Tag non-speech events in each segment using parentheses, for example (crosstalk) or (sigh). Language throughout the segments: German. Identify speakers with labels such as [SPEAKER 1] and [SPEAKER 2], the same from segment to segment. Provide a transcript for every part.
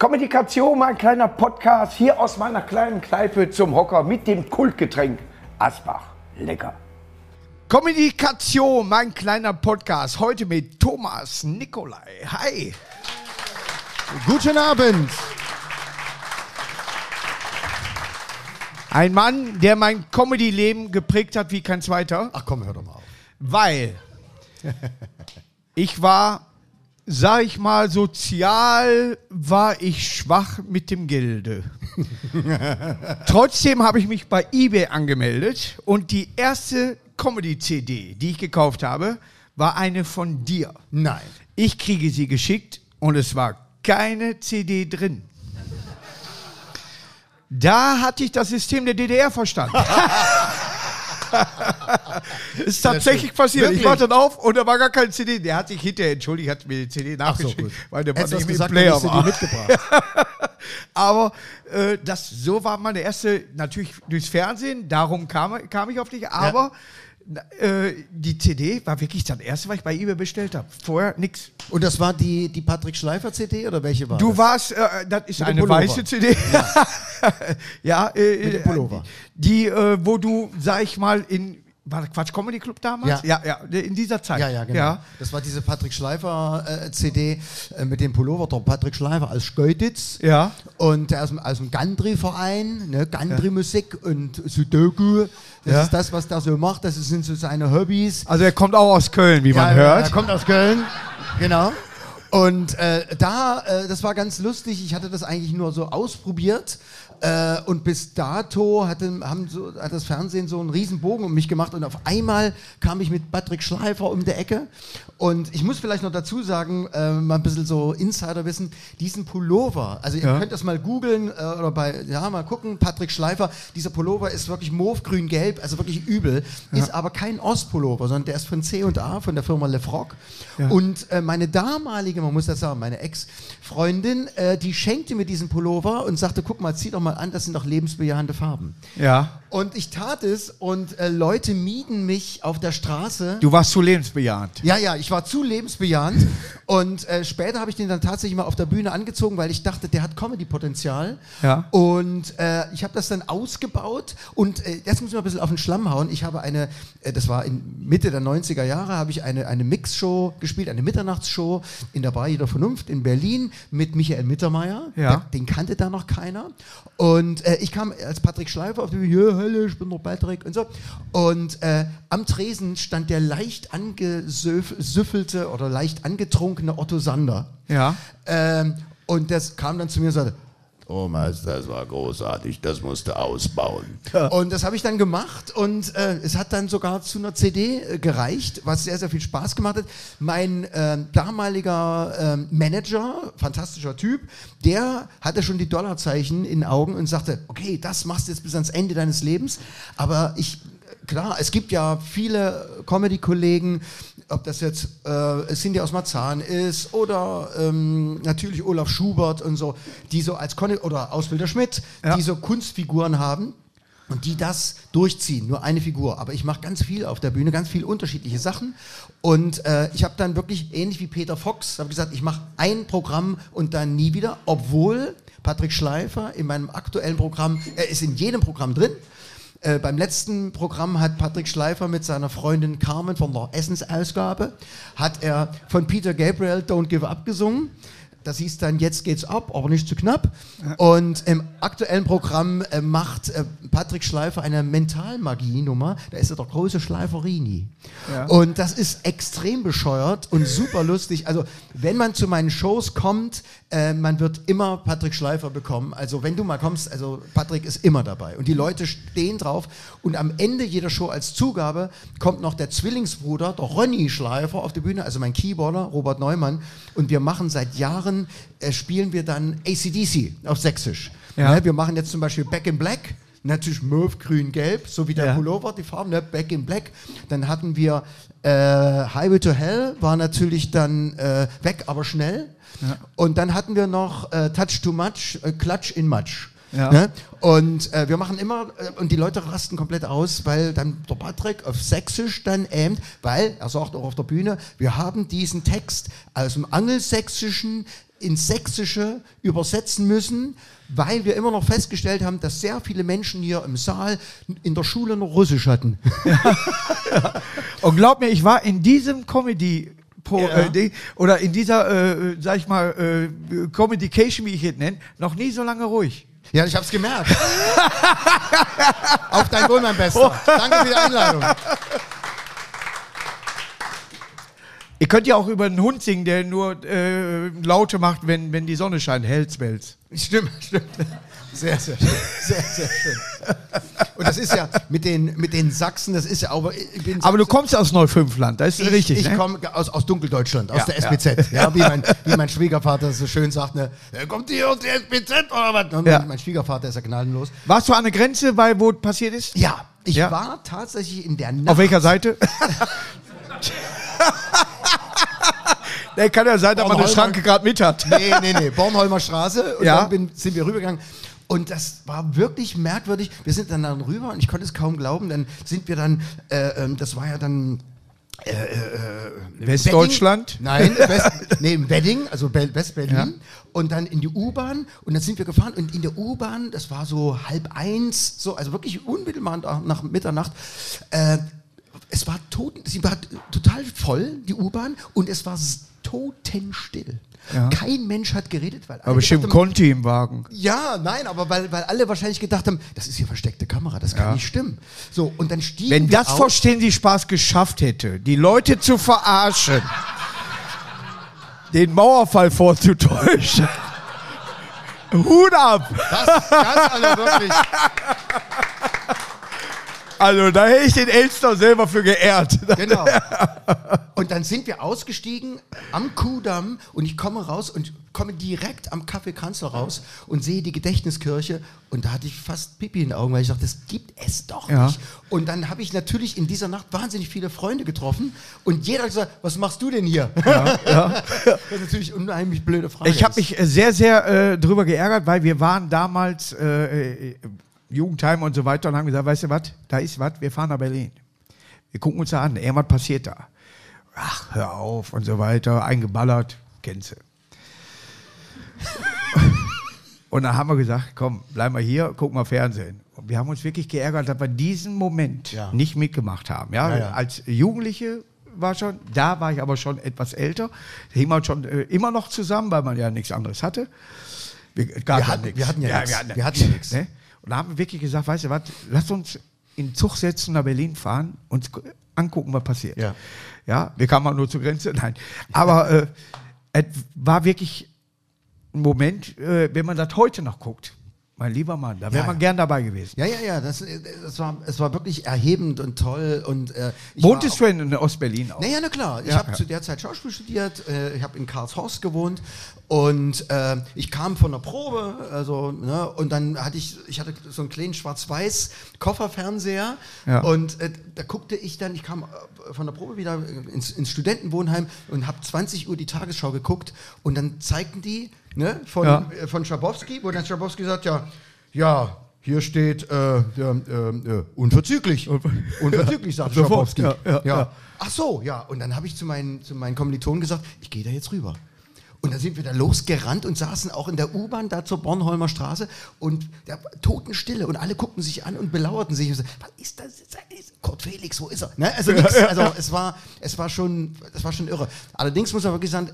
[SPEAKER 1] Kommunikation, mein kleiner Podcast hier aus meiner kleinen Kneipe zum Hocker mit dem Kultgetränk Asbach. Lecker.
[SPEAKER 2] Kommunikation, mein kleiner Podcast. Heute mit Thomas Nikolai. Hi.
[SPEAKER 3] Guten Abend.
[SPEAKER 2] Ein Mann, der mein Comedy-Leben geprägt hat wie kein zweiter,
[SPEAKER 3] Ach komm, hör doch mal auf.
[SPEAKER 2] weil (laughs) ich war, sag ich mal, sozial war ich schwach mit dem Gelde. (laughs) Trotzdem habe ich mich bei eBay angemeldet und die erste Comedy-CD, die ich gekauft habe, war eine von dir.
[SPEAKER 3] Nein.
[SPEAKER 2] Ich kriege sie geschickt und es war keine CD drin. Da hatte ich das System der DDR verstanden. (laughs) (laughs) ist tatsächlich passiert. Ich
[SPEAKER 3] Wirklich?
[SPEAKER 2] warte dann auf und da war gar keine CD. Der hat sich hinterher entschuldigt, hat mir die CD
[SPEAKER 3] Ach so,
[SPEAKER 2] nachgeschickt,
[SPEAKER 3] gut.
[SPEAKER 2] weil der war
[SPEAKER 3] Hättest du
[SPEAKER 2] nicht im
[SPEAKER 3] gesagt,
[SPEAKER 2] Player
[SPEAKER 3] ich
[SPEAKER 2] war.
[SPEAKER 3] die mitgebracht. (laughs)
[SPEAKER 2] Aber äh, das, so war meine erste, natürlich durchs Fernsehen, darum kam, kam ich auf dich, aber äh, die CD war wirklich das erste, was ich bei eBay bestellt habe. Vorher nix.
[SPEAKER 3] Und das war die, die Patrick Schleifer CD oder welche war
[SPEAKER 2] Du
[SPEAKER 3] das?
[SPEAKER 2] warst, äh, das ist
[SPEAKER 3] Mit
[SPEAKER 2] eine weiße CD. (laughs) Ja, äh,
[SPEAKER 3] Mit dem Pullover.
[SPEAKER 2] Die, äh, wo du, sag ich mal, in, war das Quatsch Comedy Club damals?
[SPEAKER 3] Ja.
[SPEAKER 2] ja, ja, in dieser Zeit.
[SPEAKER 3] Ja, ja, genau.
[SPEAKER 2] Ja.
[SPEAKER 3] Das war diese Patrick Schleifer äh, CD äh, mit dem Pullover. Der Patrick Schleifer als Skeutitz.
[SPEAKER 2] Ja.
[SPEAKER 3] Und der aus aus dem Gandri-Verein, ne? Gandri-Musik und Sudoku. Das
[SPEAKER 2] Ja.
[SPEAKER 3] ist das, was der so macht. Das sind so seine Hobbys.
[SPEAKER 2] Also er kommt auch aus Köln, wie man
[SPEAKER 3] ja,
[SPEAKER 2] hört.
[SPEAKER 3] Er kommt aus Köln. Genau. Und äh, da, äh, das war ganz lustig. Ich hatte das eigentlich nur so ausprobiert. Äh, und bis dato hatte, haben so, hat das Fernsehen so einen riesen Bogen um mich gemacht. Und auf einmal kam ich mit Patrick Schleifer um die Ecke. Und ich muss vielleicht noch dazu sagen, äh, mal ein bisschen so Insiderwissen, diesen Pullover, also ihr
[SPEAKER 2] Ja.
[SPEAKER 3] könnt das mal googeln äh, oder bei, ja, mal gucken, Patrick Schleifer, dieser Pullover ist wirklich mauvgrün-gelb, also wirklich übel, ist aber kein Ostpullover, sondern der ist von C&A, von der Firma Lefrock. Und äh, meine damalige, man muss das sagen, meine Ex-Freundin, äh, die schenkte mir diesen Pullover und sagte, guck mal, zieh doch mal an, das sind doch lebensbejahende Farben.
[SPEAKER 2] Ja.
[SPEAKER 3] Und ich tat es und äh, Leute mieden mich auf der Straße.
[SPEAKER 2] Du warst zu lebensbejahend.
[SPEAKER 3] Ja, ja, ich war zu lebensbejahend (laughs) und äh, später habe ich den dann tatsächlich mal auf der Bühne angezogen, weil ich dachte, der hat Comedy-Potenzial.
[SPEAKER 2] Ja.
[SPEAKER 3] Und äh, ich habe das dann ausgebaut und äh, jetzt muss ich mal ein bisschen auf den Schlamm hauen. Ich habe eine, äh, das war in Mitte der 90er Jahre, habe ich eine, eine Mixshow gespielt, eine Mitternachtsshow in der Bar jeder Vernunft in Berlin mit Michael Mittermeier.
[SPEAKER 2] Ja.
[SPEAKER 3] Den kannte da noch keiner. Und äh, ich kam als Patrick Schleifer auf die Bühne, hallo, ich bin der Patrick und so. Und äh, am Tresen stand der leicht angesüffelte oder leicht angetrunkene Otto Sander.
[SPEAKER 2] Ja.
[SPEAKER 3] Ähm, und das kam dann zu mir und sagte, Thomas, das war großartig, das musst du ausbauen. Und das habe ich dann gemacht und äh, es hat dann sogar zu einer CD äh, gereicht, was sehr, sehr viel Spaß gemacht hat. Mein äh, damaliger ähm, Manager, fantastischer Typ, der hatte schon die Dollarzeichen in den Augen und sagte, okay, das machst du jetzt bis ans Ende deines Lebens, aber ich klar, es gibt ja viele Comedy-Kollegen, ob das jetzt äh, Cindy aus Marzahn ist oder ähm, natürlich Olaf Schubert und so, die so als Con oder Ausbilder Schmidt,
[SPEAKER 2] Ja.
[SPEAKER 3] die so Kunstfiguren haben. Und die das durchziehen, nur eine Figur. Aber ich mache ganz viel auf der Bühne, ganz viele unterschiedliche Sachen. Und äh, ich habe dann wirklich, ähnlich wie Peter Fox, habe gesagt, ich mache ein Programm und dann nie wieder. Obwohl Patrick Schleifer in meinem aktuellen Programm, er ist in jedem Programm drin. Äh, beim letzten Programm hat Patrick Schleifer mit seiner Freundin Carmen von der Essensausgabe, hat er von Peter Gabriel Don't Give Up gesungen. Das hieß dann, jetzt geht's ab, aber nicht zu knapp. Und im aktuellen Programm äh, macht äh, Patrick Schleifer eine Mentalmagie-Nummer. Da ist er der große Schleiferini.
[SPEAKER 2] Ja.
[SPEAKER 3] Und das ist extrem bescheuert und super lustig. Also, wenn man zu meinen Shows kommt, äh, man wird immer Patrick Schleifer bekommen. Also, wenn du mal kommst, also Patrick ist immer dabei. Und die Leute stehen drauf. Und am Ende jeder Show als Zugabe kommt noch der Zwillingsbruder, der Ronny Schleifer, auf die Bühne, also mein Keyboarder, Robert Neumann. Und wir machen seit Jahren, äh, spielen wir dann ACDC auf Sächsisch.
[SPEAKER 2] Ja.
[SPEAKER 3] Ne, wir machen jetzt zum Beispiel Back in Black. Natürlich Mauve, Grün, Gelb, so wie der
[SPEAKER 2] Ja.
[SPEAKER 3] Pullover, die Farben, ne? Back in Black. Dann hatten wir äh, Highway to Hell, war natürlich dann äh, weg, aber schnell. Und dann hatten wir noch äh, Touch Too Much, äh, Klatsch in Matsch.
[SPEAKER 2] Ja.
[SPEAKER 3] Ne? Und äh, wir machen immer, äh, und die Leute rasten komplett aus, weil dann der Patrick auf Sächsisch dann ähmt, weil, er sagt auch auf der Bühne, wir haben diesen Text aus dem Angelsächsischen ins Sächsische übersetzen müssen, weil wir immer noch festgestellt haben, dass sehr viele Menschen hier im Saal in der Schule noch Russisch hatten. (laughs)
[SPEAKER 2] Und glaub mir, ich war in diesem Comedy Pro,
[SPEAKER 3] Ja.
[SPEAKER 2] äh, oder in dieser, äh, sag ich mal, äh, Communication, wie ich es nenne, noch nie so lange ruhig.
[SPEAKER 3] Ja, ich hab's gemerkt. Auf dein Wohl, mein Bester. Danke für die Einladung.
[SPEAKER 2] Ihr könnt ja auch über einen Hund singen, der nur äh, Laute macht, wenn, wenn die Sonne scheint. Hells Bells.
[SPEAKER 3] Stimmt, stimmt. Sehr, sehr schön. Sehr, sehr schön. Und das ist ja mit den, mit den Sachsen, das ist ja auch.
[SPEAKER 2] Aber du kommst aus Neufünfland, das ist
[SPEAKER 3] ich,
[SPEAKER 2] richtig.
[SPEAKER 3] Ich
[SPEAKER 2] ne?
[SPEAKER 3] komme aus, aus Dunkeldeutschland, aus
[SPEAKER 2] Ja,
[SPEAKER 3] der
[SPEAKER 2] ja.
[SPEAKER 3] SPZ. Ja, wie, mein, wie mein Schwiegervater so schön sagt, ne, "Er kommt hier aus der SPZ oder was? Und
[SPEAKER 2] Ja.
[SPEAKER 3] Mein Schwiegervater ist ja gnadenlos.
[SPEAKER 2] Warst du an der Grenze, bei, wo es passiert ist?
[SPEAKER 3] Ja, ich
[SPEAKER 2] Ja.
[SPEAKER 3] war tatsächlich in der Nacht.
[SPEAKER 2] Auf welcher Seite? (laughs) Der kann ja sein, dass man eine Schranke gerade mit hat.
[SPEAKER 3] Nee, nee, nee, Bornholmer Straße. Und
[SPEAKER 2] Ja.
[SPEAKER 3] dann bin, sind wir rübergegangen. Und das war wirklich merkwürdig. Wir sind dann, dann rüber und ich konnte es kaum glauben. Dann sind wir dann, äh, ähm, das war ja dann
[SPEAKER 2] Westdeutschland?
[SPEAKER 3] Wedding. Nein, (laughs) West, nee, im Wedding, also Be- West-Berlin. Und dann in die U-Bahn. Und dann sind wir gefahren. Und in der U-Bahn, das war so halb eins, so, also wirklich unmittelbar nach, nach Mitternacht. Äh, es war tot, sie war total voll, die U-Bahn. Und es war totenstill.
[SPEAKER 2] Ja.
[SPEAKER 3] Kein Mensch hat geredet, weil alle
[SPEAKER 2] Aber bestimmt
[SPEAKER 3] haben,
[SPEAKER 2] Conti im Wagen.
[SPEAKER 3] ja, nein, aber weil, weil alle wahrscheinlich gedacht haben, das ist hier versteckte Kamera, das kann
[SPEAKER 2] Ja.
[SPEAKER 3] nicht stimmen. So, und dann stiegen
[SPEAKER 2] Wenn das
[SPEAKER 3] aus.
[SPEAKER 2] vor Stehen Sie Spaß geschafft hätte, die Leute zu verarschen, den Mauerfall vorzutäuschen. (laughs) Hut ab!
[SPEAKER 3] Das, das also wirklich.
[SPEAKER 2] Also, da hätte ich den Elster selber für geehrt. (laughs)
[SPEAKER 3] Genau. Und dann sind wir ausgestiegen am Kudamm und ich komme raus und komme direkt am Café Kanzler raus und sehe die Gedächtniskirche und da hatte ich fast Pipi in den Augen, weil ich dachte, das gibt es doch
[SPEAKER 2] Ja.
[SPEAKER 3] nicht. Und dann habe ich natürlich in dieser Nacht wahnsinnig viele Freunde getroffen und jeder hat gesagt, was machst du denn hier? (laughs) das ist natürlich eine unheimlich blöde Frage.
[SPEAKER 2] Ich habe mich sehr, sehr äh, drüber geärgert, weil wir waren damals äh, äh, Jugendheim und so weiter und haben gesagt, weißt du was, da ist was, wir fahren nach Berlin. Wir gucken uns da an, irgendwas passiert da. Ach, hör auf und so weiter, eingeballert, kennst du. (laughs) Und dann haben wir gesagt, komm, bleib mal hier, guck mal Fernsehen. Und wir haben uns wirklich geärgert, dass wir diesen Moment
[SPEAKER 3] Ja.
[SPEAKER 2] nicht mitgemacht haben. Ja?
[SPEAKER 3] Ja, ja.
[SPEAKER 2] Als Jugendliche war schon, da war ich aber schon etwas älter. Da hing man schon äh, immer noch zusammen, weil man ja nichts anderes hatte. Wir,
[SPEAKER 3] Wir hatten- wir hatten ja nichts.
[SPEAKER 2] Wir hatten
[SPEAKER 3] ja nichts.
[SPEAKER 2] Ne? Und da haben wir wirklich gesagt, weißt du was, lass uns in den Zug setzen, nach Berlin fahren und gu- angucken, was passiert.
[SPEAKER 3] Ja.
[SPEAKER 2] Ja, wir kamen mal nur zur Grenze, (laughs) nein. Aber äh, es war wirklich ein Moment, äh, wenn man das heute noch guckt, mein lieber Mann, da wäre
[SPEAKER 3] Ja,
[SPEAKER 2] man
[SPEAKER 3] ja.
[SPEAKER 2] gern dabei gewesen.
[SPEAKER 3] Ja, ja, ja, das, äh, das war, es war wirklich erhebend und toll. Und, äh,
[SPEAKER 2] Wohntest du in Ostberlin auch?
[SPEAKER 3] Naja, na klar. Ich
[SPEAKER 2] Ja,
[SPEAKER 3] habe zu der Zeit Schauspiel studiert, äh, ich habe in Karlshorst gewohnt und äh, ich kam von der Probe, also, ne, und dann hatte ich, ich hatte so einen kleinen schwarz-weiß Kofferfernseher und äh, da guckte ich dann, ich kam äh, von der Probe wieder ins, ins Studentenwohnheim und habe 20 Uhr die Tagesschau geguckt und dann zeigten die ne, von,
[SPEAKER 2] Ja.
[SPEAKER 3] äh, von Schabowski, wo dann Schabowski sagt, ja, ja, hier steht äh, äh, äh, unverzüglich. Unverzüglich, sagt (laughs) Schabowski.
[SPEAKER 2] ja, ja, ja.
[SPEAKER 3] Ach so, ja. Und dann habe ich zu meinen, zu meinen Kommilitonen gesagt, ich gehe da jetzt rüber. Und dann sind wir da losgerannt und saßen auch in der U-Bahn da zur Bornholmer Straße und war Totenstille und alle guckten sich an und belauerten sich und so, was ist das? Kurt Felix, wo ist er? Ne? Also, nix, also es war, es war schon, es war schon irre. Allerdings muss man wirklich sagen,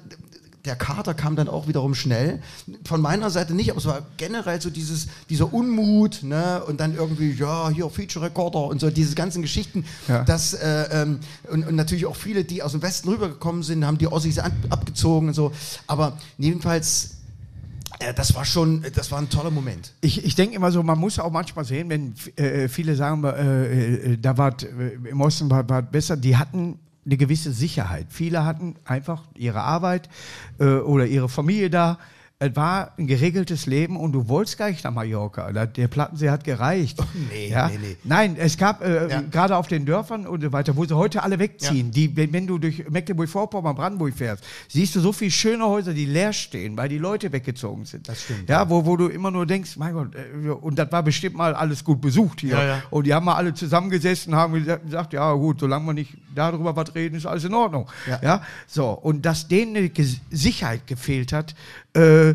[SPEAKER 3] der Kater kam dann auch wiederum schnell. Von meiner Seite nicht, aber es war generell so dieses, dieser Unmut, ne? Und dann irgendwie, ja, hier Feature Recorder und so, diese ganzen Geschichten.
[SPEAKER 2] Ja.
[SPEAKER 3] Das, äh, ähm, und, und natürlich auch viele, die aus dem Westen rübergekommen sind, haben die an, abgezogen und so. Aber jedenfalls, äh, das war schon, das war ein toller Moment.
[SPEAKER 2] Ich, ich denke immer so, man muss auch manchmal sehen, wenn äh, viele sagen, äh, äh, da war im Osten war, war besser, die hatten eine gewisse Sicherheit. Viele hatten einfach ihre Arbeit äh, oder ihre Familie da. Es war ein geregeltes Leben und du wolltest gar nicht nach Mallorca. Der Plattensee hat gereicht.
[SPEAKER 3] nee,
[SPEAKER 2] ja?
[SPEAKER 3] nee, nee.
[SPEAKER 2] Nein, es gab äh,
[SPEAKER 3] Ja.
[SPEAKER 2] gerade auf den Dörfern und so weiter, wo sie heute alle wegziehen. Die, wenn, wenn du durch Mecklenburg-Vorpommern, Brandenburg fährst, siehst du so viele schöne Häuser, die leer stehen, weil die Leute weggezogen sind.
[SPEAKER 3] Das stimmt,
[SPEAKER 2] Ja, wo, wo du immer nur denkst, mein Gott, äh, und das war bestimmt mal alles gut besucht hier.
[SPEAKER 3] Ja, ja.
[SPEAKER 2] Und die haben mal alle zusammengesessen, haben gesa- gesagt, ja gut, solange wir nicht darüber was reden, ist alles in Ordnung.
[SPEAKER 3] Ja.
[SPEAKER 2] Ja, so. Und dass denen eine Sicherheit gefehlt hat, äh,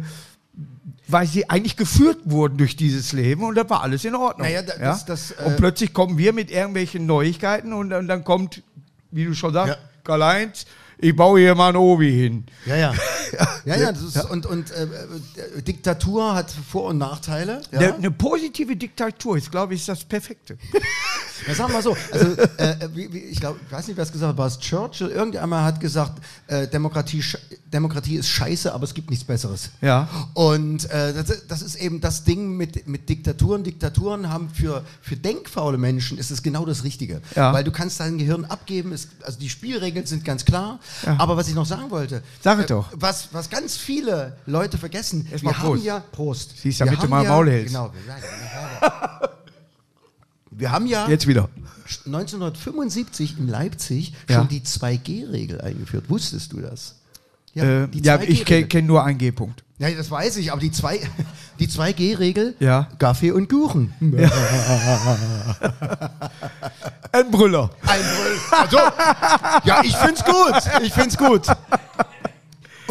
[SPEAKER 2] weil sie eigentlich geführt wurden durch dieses Leben und das war alles in Ordnung.
[SPEAKER 3] Naja, da-
[SPEAKER 2] ja?
[SPEAKER 3] das- das, äh,
[SPEAKER 2] und plötzlich kommen wir mit irgendwelchen Neuigkeiten und, dann- dann kommt, wie du schon sagst,
[SPEAKER 3] Ja.
[SPEAKER 2] Karl-Heinz, ich baue hier mal ein Obi hin.
[SPEAKER 3] Ja, ja. (laughs) ja, ja, ist, und, und äh, äh, Diktatur hat Vor- und Nachteile. Ja?
[SPEAKER 2] Eine, eine positive Diktatur ist, glaube ich, das Perfekte. (laughs)
[SPEAKER 3] Ja, sagen wir mal so, also äh, wie, wie, ich glaube, ich weiß nicht, wer es gesagt hat, war es Churchill? Irgendjemand hat gesagt, äh, Demokratie, Demokratie ist scheiße, aber es gibt nichts Besseres.
[SPEAKER 2] Ja.
[SPEAKER 3] Und äh, das, das ist eben das Ding mit, mit Diktaturen. Diktaturen haben für, für denkfaule Menschen ist es genau das Richtige.
[SPEAKER 2] Ja.
[SPEAKER 3] Weil du kannst dein Gehirn abgeben, es, also die Spielregeln sind ganz klar. Aber was ich noch sagen wollte,
[SPEAKER 2] Sag es doch.
[SPEAKER 3] was, was ganz viele Leute vergessen,
[SPEAKER 2] Erst
[SPEAKER 3] wir haben
[SPEAKER 2] Prost.
[SPEAKER 3] ja, Prost.
[SPEAKER 2] Siehst,
[SPEAKER 3] Wir
[SPEAKER 2] damit du mal
[SPEAKER 3] ja,
[SPEAKER 2] Maul hältst.
[SPEAKER 3] Genau, wir, (laughs) haben ja
[SPEAKER 2] Jetzt wieder.
[SPEAKER 3] 1975 in Leipzig
[SPEAKER 2] Ja.
[SPEAKER 3] schon die 2G-Regel eingeführt. Wusstest du das?
[SPEAKER 2] Äh,
[SPEAKER 3] die
[SPEAKER 2] ja, ich
[SPEAKER 3] 2G-Regel.
[SPEAKER 2] kenne kenn nur einen G-Punkt.
[SPEAKER 3] Ja, das weiß ich, aber die, zwei, (laughs) die 2G-Regel,
[SPEAKER 2] Ja.
[SPEAKER 3] Kaffee und Kuchen.
[SPEAKER 2] Ein Brüller.
[SPEAKER 3] Ein Brüll. Also, ja, ich find's gut. Ich find's gut.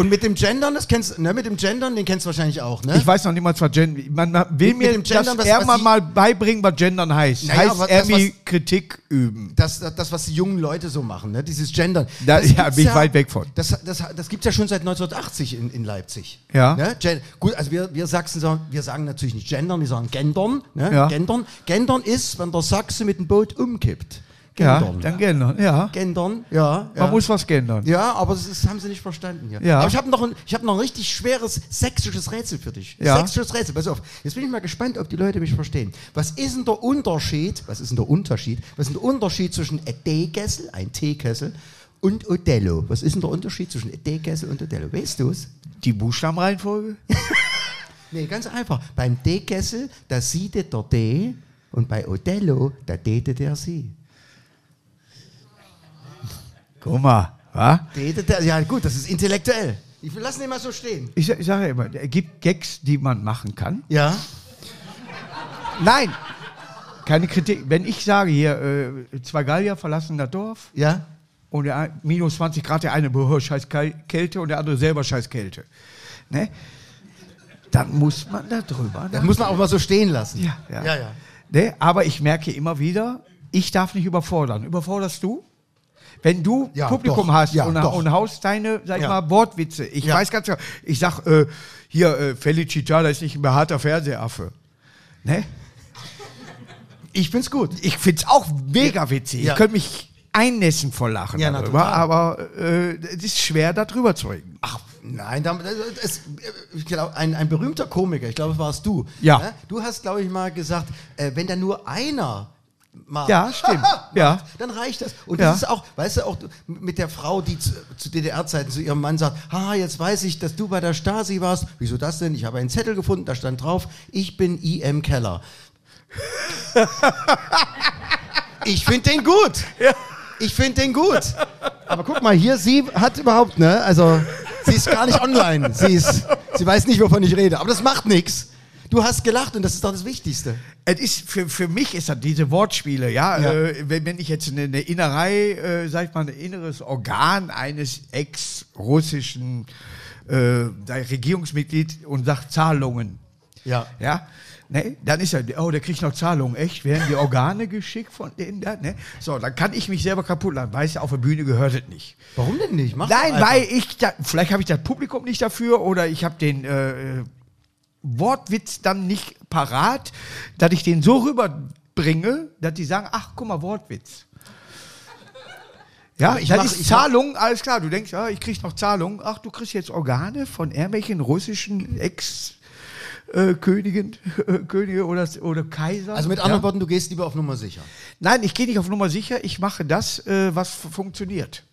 [SPEAKER 3] Und mit dem Gendern, das kennst ne, mit dem Gendern, den kennst du wahrscheinlich auch, ne?
[SPEAKER 2] Ich weiß noch nicht mal, was Gendern. Man man will
[SPEAKER 3] Mit- mit
[SPEAKER 2] mir
[SPEAKER 3] dem Gendern,
[SPEAKER 2] das
[SPEAKER 3] was- was
[SPEAKER 2] mal, beibringen, was Gendern heißt.
[SPEAKER 3] Naja,
[SPEAKER 2] heißt
[SPEAKER 3] aber
[SPEAKER 2] er
[SPEAKER 3] das,
[SPEAKER 2] Kritik üben.
[SPEAKER 3] das, das, das, was die jungen Leute so machen, ne? dieses Gendern.
[SPEAKER 2] Da- ja, bin ich weit weg von.
[SPEAKER 3] Das, das, das gibt es ja schon seit 1980 in, in Leipzig.
[SPEAKER 2] Ja.
[SPEAKER 3] Ne? Gen Gut, also wir, wir Sachsen sagen, wir sagen natürlich nicht gendern, wir sagen gendern. Ne?
[SPEAKER 2] Ja.
[SPEAKER 3] Gendern. Gendern ist, wenn der Sachse mit dem Boot umkippt.
[SPEAKER 2] Ja,
[SPEAKER 3] Gendern.
[SPEAKER 2] dann Gendern. Ja.
[SPEAKER 3] Gendern, ja. ja.
[SPEAKER 2] Man muss was gendern.
[SPEAKER 3] ja, aber das ist, haben sie nicht verstanden hier.
[SPEAKER 2] Ja.
[SPEAKER 3] Aber ich habe noch, ein- ich hab noch ein richtig schweres sächsisches Rätsel für dich.
[SPEAKER 2] Ja.
[SPEAKER 3] Sächsisches Rätsel, pass auf. Jetzt bin ich mal gespannt, ob die Leute mich verstehen. Was ist denn der Unterschied, was ist denn der Unterschied, was ist denn der Unterschied zwischen a Teekessel, ein Teekessel, und Othello? Was ist denn der Unterschied zwischen a Teekessel und Othello? Weißt du es?
[SPEAKER 2] Die Buchstabenreihenfolge? (laughs)
[SPEAKER 3] Nee, ganz einfach. Beim Teekessel, da siedete der D und bei Othello, da dete der Sie.
[SPEAKER 2] Guck mal. wa?
[SPEAKER 3] Ja gut, das ist intellektuell. Ich lassen den mal so stehen.
[SPEAKER 2] Ich, ich sage ja immer, es gibt Gags, die man machen kann.
[SPEAKER 3] Ja?
[SPEAKER 2] Nein, keine Kritik. Wenn ich sage hier, äh, zwei Gallier verlassen das Dorf
[SPEAKER 3] Ja?
[SPEAKER 2] und der ein- minus 20 Grad, der eine boah, scheiß Kälte und der andere selber scheiß Kälte. Ne? Dann muss man da drüber.
[SPEAKER 3] Das muss man auch mal so stehen lassen.
[SPEAKER 2] Ja, ja.
[SPEAKER 3] ja, ja.
[SPEAKER 2] Ne? Aber ich merke immer wieder, ich darf nicht überfordern. Überforderst du? Wenn du
[SPEAKER 3] Ja,
[SPEAKER 2] Publikum
[SPEAKER 3] doch.
[SPEAKER 2] hast
[SPEAKER 3] Ja,
[SPEAKER 2] und, und haust deine, sag ich mal, Wortwitze. Ich weiß ganz genau, ich sag, äh, hier, äh, Felicità, das ist nicht ein behaarter Fernsehaffe. Ne?
[SPEAKER 3] Ich find's gut.
[SPEAKER 2] Ich find's auch mega witzig. Ich könnte mich einnässen vor Lachen
[SPEAKER 3] Ja,
[SPEAKER 2] darüber, aber äh, es ist schwer, da drüber zu reden.
[SPEAKER 3] Ach, nein, da- es, ich glaube, ein, ein berühmter Komiker, ich glaube, es warst du.
[SPEAKER 2] Ja.
[SPEAKER 3] Ne? Du hast, glaube ich, mal gesagt, äh, wenn da nur einer macht,
[SPEAKER 2] Ja, stimmt. (laughs) Ja.
[SPEAKER 3] dann reicht das. Und
[SPEAKER 2] Ja.
[SPEAKER 3] das ist auch, weißt du, auch mit der Frau, die zu, zu DDR-Zeiten zu ihrem Mann sagt, ha, jetzt weiß ich, dass du bei der Stasi warst. Wieso das denn? Ich habe einen Zettel gefunden, da stand drauf, ich bin I.M. Keller. (laughs) ich finde den gut. Ich finde den gut. Aber guck mal, hier, sie hat überhaupt, ne, also, sie ist gar nicht online. Sie ist, sie weiß nicht, wovon ich rede. Aber das macht nichts. Du hast gelacht und das ist doch das Wichtigste.
[SPEAKER 2] Es ist für, für mich ist das diese Wortspiele, ja.
[SPEAKER 3] Ja.
[SPEAKER 2] Äh, wenn, wenn ich jetzt eine, eine Innerei, äh, sag ich mal, ein inneres Organ eines ex-russischen äh, Regierungsmitglied und sagt Zahlungen,
[SPEAKER 3] Ja.
[SPEAKER 2] ja. Ne, dann ist er, oh, der kriegt noch Zahlungen, echt? Werden die Organe geschickt von denen da? Ne? So, dann kann ich mich selber kaputt lachen. Weißt du, auf der Bühne gehört es nicht.
[SPEAKER 3] Warum denn nicht? Mach
[SPEAKER 2] Nein, weil ich, da, vielleicht habe ich das Publikum nicht dafür oder ich habe den äh, Wortwitz dann nicht parat, dass ich den so rüberbringe, dass die sagen, ach, guck mal, Wortwitz. Ja,
[SPEAKER 3] ich
[SPEAKER 2] das
[SPEAKER 3] mach-
[SPEAKER 2] ist
[SPEAKER 3] ich
[SPEAKER 2] Zahlung, alles klar. Du denkst, ja, ich krieg noch Zahlung. Ach, du kriegst jetzt Organe von irgendwelchen russischen Ex- äh, äh, Könige oder, oder Kaiser.
[SPEAKER 3] Also mit anderen
[SPEAKER 2] ja?
[SPEAKER 3] Worten, du gehst lieber auf Nummer sicher.
[SPEAKER 2] Nein, ich gehe nicht auf Nummer sicher. Ich mache das, äh, was funktioniert.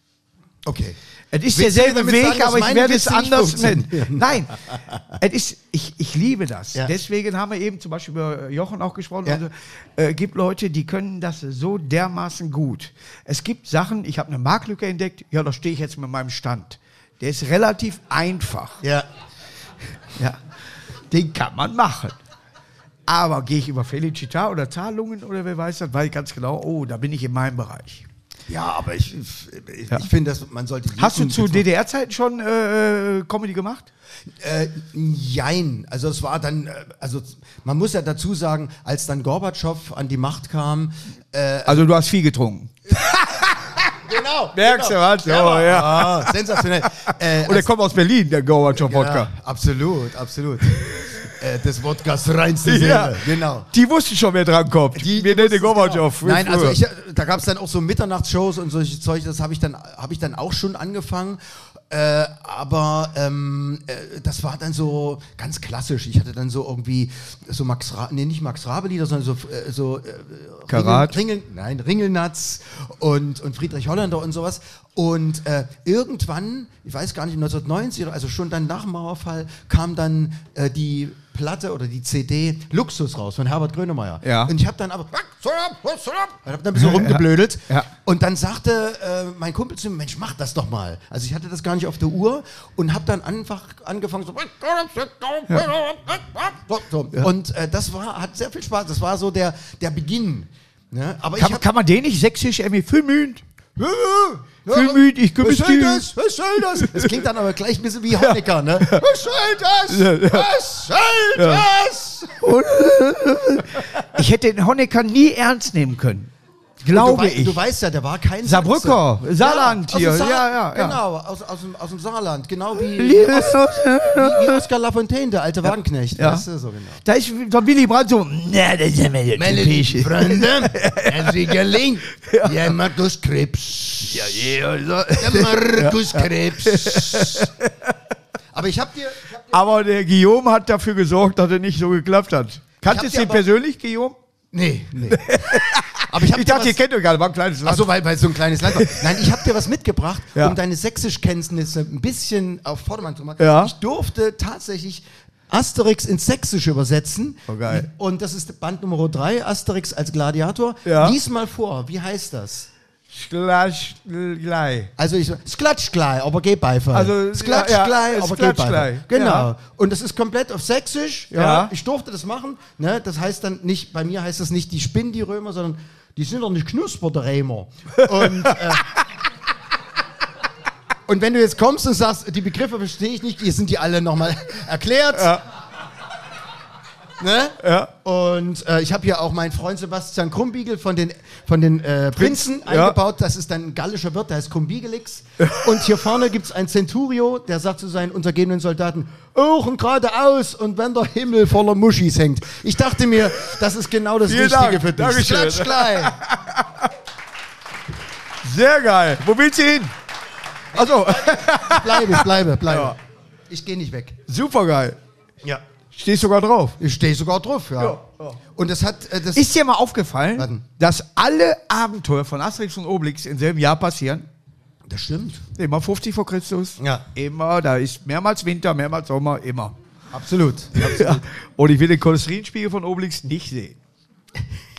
[SPEAKER 3] Okay.
[SPEAKER 2] Es ist
[SPEAKER 3] Willst
[SPEAKER 2] derselbe Weg,
[SPEAKER 3] sagen,
[SPEAKER 2] aber ich werde es anders nennen. (laughs) Nein, es ist, ich, ich liebe das.
[SPEAKER 3] Ja.
[SPEAKER 2] Deswegen haben wir eben zum Beispiel über Jochen auch gesprochen.
[SPEAKER 3] Ja.
[SPEAKER 2] Also, äh, gibt Leute, die können das so dermaßen gut. Es gibt Sachen, ich habe eine Marktlücke entdeckt, ja, da stehe ich jetzt mit meinem Stand. Der ist relativ einfach.
[SPEAKER 3] Ja. (laughs)
[SPEAKER 2] Ja, den kann man machen. Aber gehe ich über Felicita oder Zahlungen oder wer weiß das, weiß ich ganz genau, oh, da bin ich in meinem Bereich.
[SPEAKER 3] Ja, aber ich, ich,
[SPEAKER 2] Ja.
[SPEAKER 3] ich finde, dass man sollte.
[SPEAKER 2] Hast du zu DDR-Zeiten schon äh, Comedy gemacht?
[SPEAKER 3] Äh, jein. Also es war dann, äh, also man muss ja dazu sagen, als dann Gorbatschow an die Macht kam, äh,
[SPEAKER 2] Also du hast viel getrunken. (laughs)
[SPEAKER 3] genau,
[SPEAKER 2] Merkst du was?
[SPEAKER 3] Ja,
[SPEAKER 2] Oh, ja.
[SPEAKER 3] Ah, sensationell. Äh,
[SPEAKER 2] Und er kommt aus Berlin, der Gorbatschow-Wodka.
[SPEAKER 3] ja, absolut, absolut. Äh, des Wodkas reinste Seele.
[SPEAKER 2] Ja.
[SPEAKER 3] Genau.
[SPEAKER 2] Die wussten schon, wer drankommt.
[SPEAKER 3] Die-
[SPEAKER 2] Wir nennen den Gorbatschow.
[SPEAKER 3] genau. Nein, also ich, da gab es dann auch so Mitternachtsshows und solche Zeug, das habe ich, dann habe ich dann auch schon angefangen. Äh, aber ähm, äh, das war dann so ganz klassisch. Ich hatte dann so irgendwie so Max Ra nee, nicht Max Rabe-Lieder, sondern so, äh, so äh,
[SPEAKER 2] Karat?
[SPEAKER 3] Ringel, Ringel, nein, Ringelnatz und, und Friedrich Holländer und sowas. Und äh, irgendwann, ich weiß gar nicht, 1990, also schon dann nach dem Mauerfall, kam dann äh, die Platte oder die CD Luxus raus von Herbert Grönemeyer.
[SPEAKER 2] Ja.
[SPEAKER 3] Und ich habe dann aber ich habe dann ein bisschen rumgeblödelt
[SPEAKER 2] Ja.
[SPEAKER 3] und dann sagte äh, mein Kumpel zu mir, Mensch, mach das doch mal. Also ich hatte das gar nicht auf der Uhr und habe dann einfach angefangen so, so. und äh, das war hat sehr viel Spaß. Das war so der der Beginn. Ne? Aber ich
[SPEAKER 2] kann,
[SPEAKER 3] hab,
[SPEAKER 2] kann man den nicht sächsisch irgendwie filmen? Viel müde, ich
[SPEAKER 3] was soll das? Was soll das? Das klingt dann aber gleich ein bisschen wie Honecker, ne? Was soll das? Was soll das?
[SPEAKER 2] Ich hätte den Honecker nie ernst nehmen können. Glaube
[SPEAKER 3] du,
[SPEAKER 2] ich.
[SPEAKER 3] Du weißt ja, der war kein
[SPEAKER 2] Saarbrücker,
[SPEAKER 3] Sachse.
[SPEAKER 2] Saarland
[SPEAKER 3] ja,
[SPEAKER 2] hier.
[SPEAKER 3] Dem
[SPEAKER 2] Ja, ja, ja.
[SPEAKER 3] Genau, aus, aus, dem, aus dem Saarland. Genau wie, (laughs) wie,
[SPEAKER 2] Liebe-
[SPEAKER 3] wie Oskar Lafontaine, der alte Wagenknecht.
[SPEAKER 2] Ja.
[SPEAKER 3] Weißt du, so genau.
[SPEAKER 2] Da ist so Willy Brandt so, na, das ist ja mir
[SPEAKER 3] Meine lieben Freunde, (laughs) herzlich gelingt. Ja, Markus Krebs.
[SPEAKER 2] Ja, ja, so.
[SPEAKER 3] Der Markus Krebs. Aber ich hab dir... Ich hab dir
[SPEAKER 2] Aber der Guillaume hat dafür gesorgt, dass er nicht so geklappt hat. Kanntest du ihn persönlich, Guillaume?
[SPEAKER 3] nee, nee. (laughs) Aber ich,
[SPEAKER 2] Ich dachte, ihr kennt euch gar nicht, war ein kleines Land.
[SPEAKER 3] Ach so, weil, weil so ein kleines Land war. (laughs) Nein, ich habe dir was mitgebracht,
[SPEAKER 2] Ja.
[SPEAKER 3] um deine Sächsischkenntnisse ein bisschen auf Vordermann zu machen.
[SPEAKER 2] Ja.
[SPEAKER 3] Ich durfte tatsächlich Asterix ins Sächsische übersetzen.
[SPEAKER 2] Oh, geil.
[SPEAKER 3] Und das ist Band Nummer 3, Asterix als Gladiator.
[SPEAKER 2] Ja.
[SPEAKER 3] Lies mal vor, wie heißt das?
[SPEAKER 2] Gleich.
[SPEAKER 3] Also ich so, sklatsch gleich, aber geh Beifall.
[SPEAKER 2] Also,
[SPEAKER 3] sklatsch
[SPEAKER 2] ja, ja,
[SPEAKER 3] aber geh Beifall. Genau.
[SPEAKER 2] Ja.
[SPEAKER 3] Und das ist komplett auf Sächsisch. Ja.
[SPEAKER 2] Ja.
[SPEAKER 3] Ich durfte das machen. Ne? Das heißt dann nicht, bei mir heißt das nicht, die spinnen die Römer, sondern die sind doch nicht knusper, der Römer. Und, äh, (laughs) und wenn du jetzt kommst und sagst, die Begriffe verstehe ich nicht, die sind die alle nochmal (laughs) erklärt. Ne?
[SPEAKER 2] Ja.
[SPEAKER 3] Und äh, ich habe hier auch meinen Freund Sebastian Krumbiegel von den, von den äh, Prinzen
[SPEAKER 2] ja.
[SPEAKER 3] eingebaut. Das ist ein gallischer Wirt, der heißt Krumbiegelix. (laughs) Und hier vorne gibt es ein Centurio, der sagt zu seinen untergebenen Soldaten, hoch und geradeaus und wenn der Himmel voller Muschis hängt. Ich dachte mir, das ist genau das
[SPEAKER 2] Vielen
[SPEAKER 3] Richtige
[SPEAKER 2] Dank.
[SPEAKER 3] für dich.
[SPEAKER 2] Dankeschön.
[SPEAKER 3] Klatsch gleich. (laughs)
[SPEAKER 2] Sehr geil. Wo willst du hin? Also,
[SPEAKER 3] Ich bleibe, ich bleibe, bleibe. (laughs)
[SPEAKER 2] Ja.
[SPEAKER 3] Ich gehe nicht weg.
[SPEAKER 2] super geil.
[SPEAKER 3] Ja.
[SPEAKER 2] Stehst sogar drauf.
[SPEAKER 3] Ich stehe sogar drauf, ja.
[SPEAKER 2] Ja, ja.
[SPEAKER 3] Und das hat, äh, das
[SPEAKER 2] Ist dir mal aufgefallen,
[SPEAKER 3] Warten.
[SPEAKER 2] dass alle Abenteuer von Asterix und Obelix im selben Jahr passieren?
[SPEAKER 3] das stimmt.
[SPEAKER 2] Immer 50 vor Christus.
[SPEAKER 3] Ja.
[SPEAKER 2] Immer, da ist mehrmals Winter, mehrmals Sommer, immer.
[SPEAKER 3] Absolut. (laughs)
[SPEAKER 2] Ja. Und ich will den Cholesterinspiegel von Obelix nicht sehen.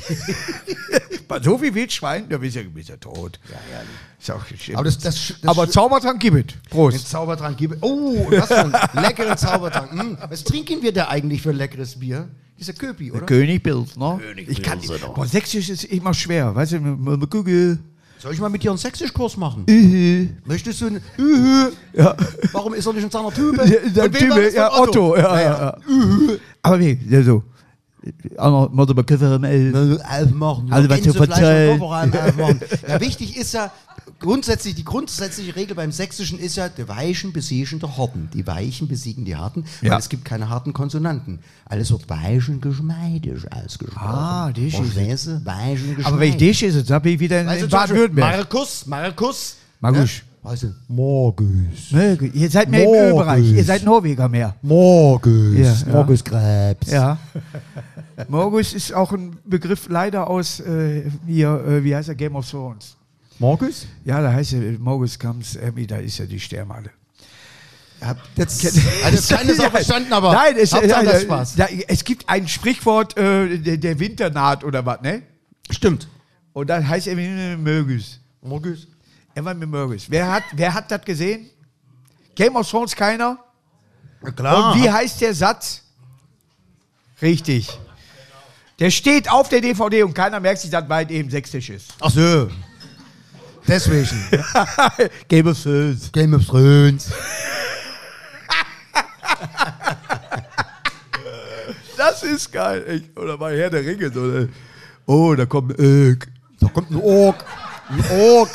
[SPEAKER 2] (laughs) Bei so wie Wildschwein, da bist du ja, bist ja tot. Ja, ja. Ist auch.
[SPEAKER 3] Aber das, das, das
[SPEAKER 2] Aber Zaubertrank gibt es.
[SPEAKER 3] Den
[SPEAKER 2] Prost.
[SPEAKER 3] Zaubertrank gebe. Oh, was für ein leckerer Zaubertrank. Hm, was trinken wir da eigentlich für ein leckeres Bier? Dieser Köpi, oder?
[SPEAKER 2] Königpilz, ne? ich kann, boah, Sächsisch ist immer schwer, weißt du, mit- Google.
[SPEAKER 3] Soll ich mal mit dir einen Sächsischkurs machen?
[SPEAKER 2] Ühü.
[SPEAKER 3] Möchtest du einen Ühü?
[SPEAKER 2] Ja.
[SPEAKER 3] Warum ist er nicht in seiner Tübe?
[SPEAKER 2] Der
[SPEAKER 3] war
[SPEAKER 2] Typ, ja,
[SPEAKER 3] von
[SPEAKER 2] Otto. Ja, ja, ja. Aber wie, ja, so. Einmal muss aber Koffer melden.
[SPEAKER 3] Aufmachen.
[SPEAKER 2] Also, was zu.
[SPEAKER 3] Kofferraum. Ja, wichtig ist ja, grundsätzlich, die grundsätzliche Regel beim Sächsischen ist ja, die Weichen besiegen die Harten. Die Weichen besiegen die Harten, weil
[SPEAKER 2] Ja.
[SPEAKER 3] es gibt keine harten Konsonanten. Alles wird weichen geschmeidig ausgesprochen.
[SPEAKER 2] Ah, das ist
[SPEAKER 3] geschmeidig.
[SPEAKER 2] Aber wenn ich dich ist, dann bin ich wieder in, in Baden-Württemberg.
[SPEAKER 3] Markus, Markus.
[SPEAKER 2] Markus.
[SPEAKER 3] Weißt du, Markus.
[SPEAKER 2] Möge. Ihr seid mehr im
[SPEAKER 3] Morgens.
[SPEAKER 2] Ölbereich. Ihr seid Norweger mehr.
[SPEAKER 3] Markus.
[SPEAKER 2] Ja, ja.
[SPEAKER 3] Markus Krebs.
[SPEAKER 2] Ja. Morgus ist auch ein Begriff leider aus äh, hier, äh, wie heißt er, Game of Thrones.
[SPEAKER 3] Morgus?
[SPEAKER 2] Ja, da heißt er, Morgus comes, Emmy, da ist ja die Sternmale.
[SPEAKER 3] Hab (laughs) jetzt, also Sau (laughs) verstanden, aber
[SPEAKER 2] Nein, es,
[SPEAKER 3] Hauptsache,
[SPEAKER 2] ja,
[SPEAKER 3] Spaß.
[SPEAKER 2] Da, es gibt ein Sprichwort, äh, der, der Winter naht oder was, ne?
[SPEAKER 3] Stimmt.
[SPEAKER 2] Und dann heißt er Mögus.
[SPEAKER 3] Morgus?
[SPEAKER 2] Er war mit Mögus. Wer hat, wer hat das gesehen? Game of Thrones keiner?
[SPEAKER 3] Ja, klar.
[SPEAKER 2] Und wie heißt der Satz? Richtig. Der steht auf der DVD und keiner merkt sich, dass weit eben sächsisch ist.
[SPEAKER 3] Ach so. Deswegen. (laughs)
[SPEAKER 2] Game of Thrones.
[SPEAKER 3] Game of Thrones.
[SPEAKER 2] Das ist geil. echt. Oder mal Herr der Ringe. So, ne? Oh, da kommt ein Ög.
[SPEAKER 3] Da kommt ein Ork. Ein Ork.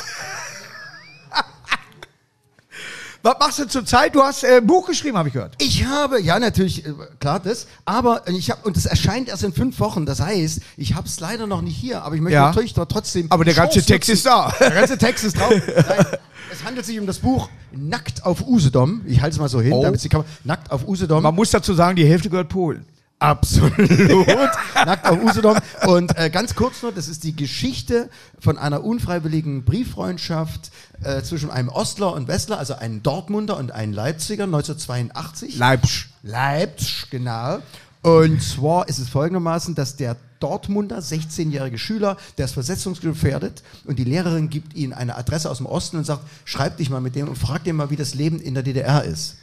[SPEAKER 2] Was machst du zurzeit? Du hast äh, ein Buch geschrieben, habe ich gehört.
[SPEAKER 3] Ich habe, ja natürlich, äh, klar das, aber ich habe, und es erscheint erst in fünf Wochen, das heißt, ich habe es leider noch nicht hier, aber ich möchte
[SPEAKER 2] Ja.
[SPEAKER 3] natürlich trotzdem...
[SPEAKER 2] Aber der ganze
[SPEAKER 3] Chance
[SPEAKER 2] Text
[SPEAKER 3] nutzen.
[SPEAKER 2] ist da.
[SPEAKER 3] Der ganze Text ist drauf. (laughs) Nein, es handelt sich um das Buch Nackt auf Usedom. Ich halte es mal so hin,
[SPEAKER 2] Oh.
[SPEAKER 3] damit Sie kann. Nackt auf Usedom.
[SPEAKER 2] Man muss dazu sagen, die Hälfte gehört Polen.
[SPEAKER 3] Absolut. (laughs) Nackt auf Usedom. Und äh, ganz kurz nur, das ist die Geschichte von einer unfreiwilligen Brieffreundschaft äh, zwischen einem Ostler und Westler, also einem Dortmunder und einem Leipziger 1982.
[SPEAKER 2] Leipzig.
[SPEAKER 3] Leipzig, genau. Und zwar ist es folgendermaßen, dass der Dortmunder 16-jährige Schüler, der ist versetzungsgefährdet und die Lehrerin gibt ihm eine Adresse aus dem Osten und sagt, schreib dich mal mit dem und frag den mal, wie das Leben in der DDR ist.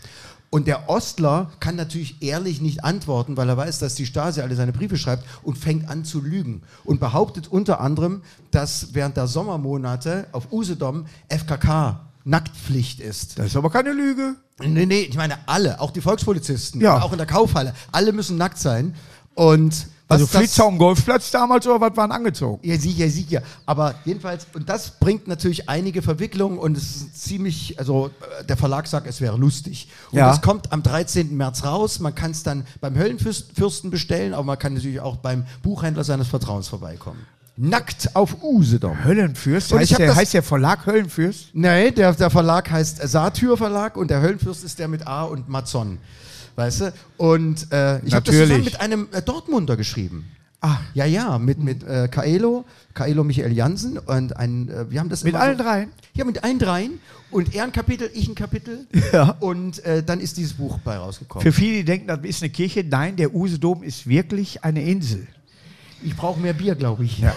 [SPEAKER 3] Und der Ostler kann natürlich ehrlich nicht antworten, weil er weiß, dass die Stasi alle seine Briefe schreibt und fängt an zu lügen und behauptet unter anderem, dass während der Sommermonate auf Usedom FKK Nacktpflicht ist.
[SPEAKER 2] Das ist aber keine Lüge.
[SPEAKER 3] Nee, nee, ich meine alle, auch die Volkspolizisten,
[SPEAKER 2] Ja.
[SPEAKER 3] auch in der Kaufhalle, alle müssen nackt sein. Und was
[SPEAKER 2] Also Flitzer am Golfplatz damals oder was waren angezogen?
[SPEAKER 3] Ja, sicher, sicher. Aber jedenfalls, und das bringt natürlich einige Verwicklungen und es ist ziemlich, also äh, der Verlag sagt, es wäre lustig. Und
[SPEAKER 2] Ja.
[SPEAKER 3] das kommt am 13. März raus. Man kann es dann beim Höllenfürsten bestellen, aber man kann natürlich auch beim Buchhändler seines Vertrauens vorbeikommen. Nackt auf Usedom.
[SPEAKER 2] Höllenfürst? Heißt der,
[SPEAKER 3] das-
[SPEAKER 2] heißt der Verlag Höllenfürst?
[SPEAKER 3] Nee, der, der Verlag heißt Satyr Verlag und der Höllenfürst ist der mit A und Mazon. Weißt du? Und äh, ich habe das zusammen mit einem äh, Dortmunder geschrieben.
[SPEAKER 2] Ah.
[SPEAKER 3] Ja, ja, mit, mit äh, Kaelo, Kaelo Michael Jansen und ein, äh, wir haben das
[SPEAKER 2] Mit allen
[SPEAKER 3] so,
[SPEAKER 2] dreien?
[SPEAKER 3] Ja, mit allen dreien. Und er ein Kapitel, ich ein Kapitel.
[SPEAKER 2] Ja.
[SPEAKER 3] Und äh, dann ist dieses Buch bei rausgekommen.
[SPEAKER 2] Für viele, die denken, das ist eine Kirche. Nein, der Usedom ist wirklich eine Insel.
[SPEAKER 3] ich brauche mehr Bier, glaube ich. Ja.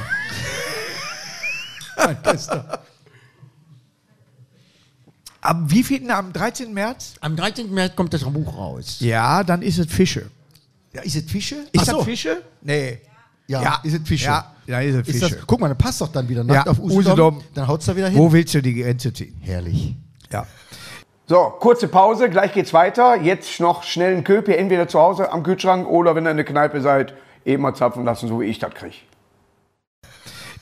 [SPEAKER 3] (laughs) mein Bester.
[SPEAKER 2] Am wievielten? Am 13. März?
[SPEAKER 3] Am 13. März kommt das Buch raus.
[SPEAKER 2] Ja, dann ist es Fische.
[SPEAKER 3] Ja, ist es Fische?
[SPEAKER 2] Ist
[SPEAKER 3] Ach so.
[SPEAKER 2] das Fische? Nee.
[SPEAKER 3] Ja, ist es Fische?
[SPEAKER 2] Ja, ja ist es
[SPEAKER 3] Ist
[SPEAKER 2] Fische.
[SPEAKER 3] das, guck mal, dann passt doch dann wieder nackt
[SPEAKER 2] Ja,
[SPEAKER 3] auf Usedom.
[SPEAKER 2] Usedom.
[SPEAKER 3] Dann haut's da wieder hin.
[SPEAKER 2] Wo willst du die Grenze ziehen?
[SPEAKER 3] Herrlich.
[SPEAKER 2] Ja.
[SPEAKER 1] So, kurze Pause, gleich geht's weiter. Jetzt noch schnell einen Köpi, entweder zu Hause am Kühlschrank oder wenn ihr in der Kneipe seid, eben mal zapfen lassen, so wie ich das kriege.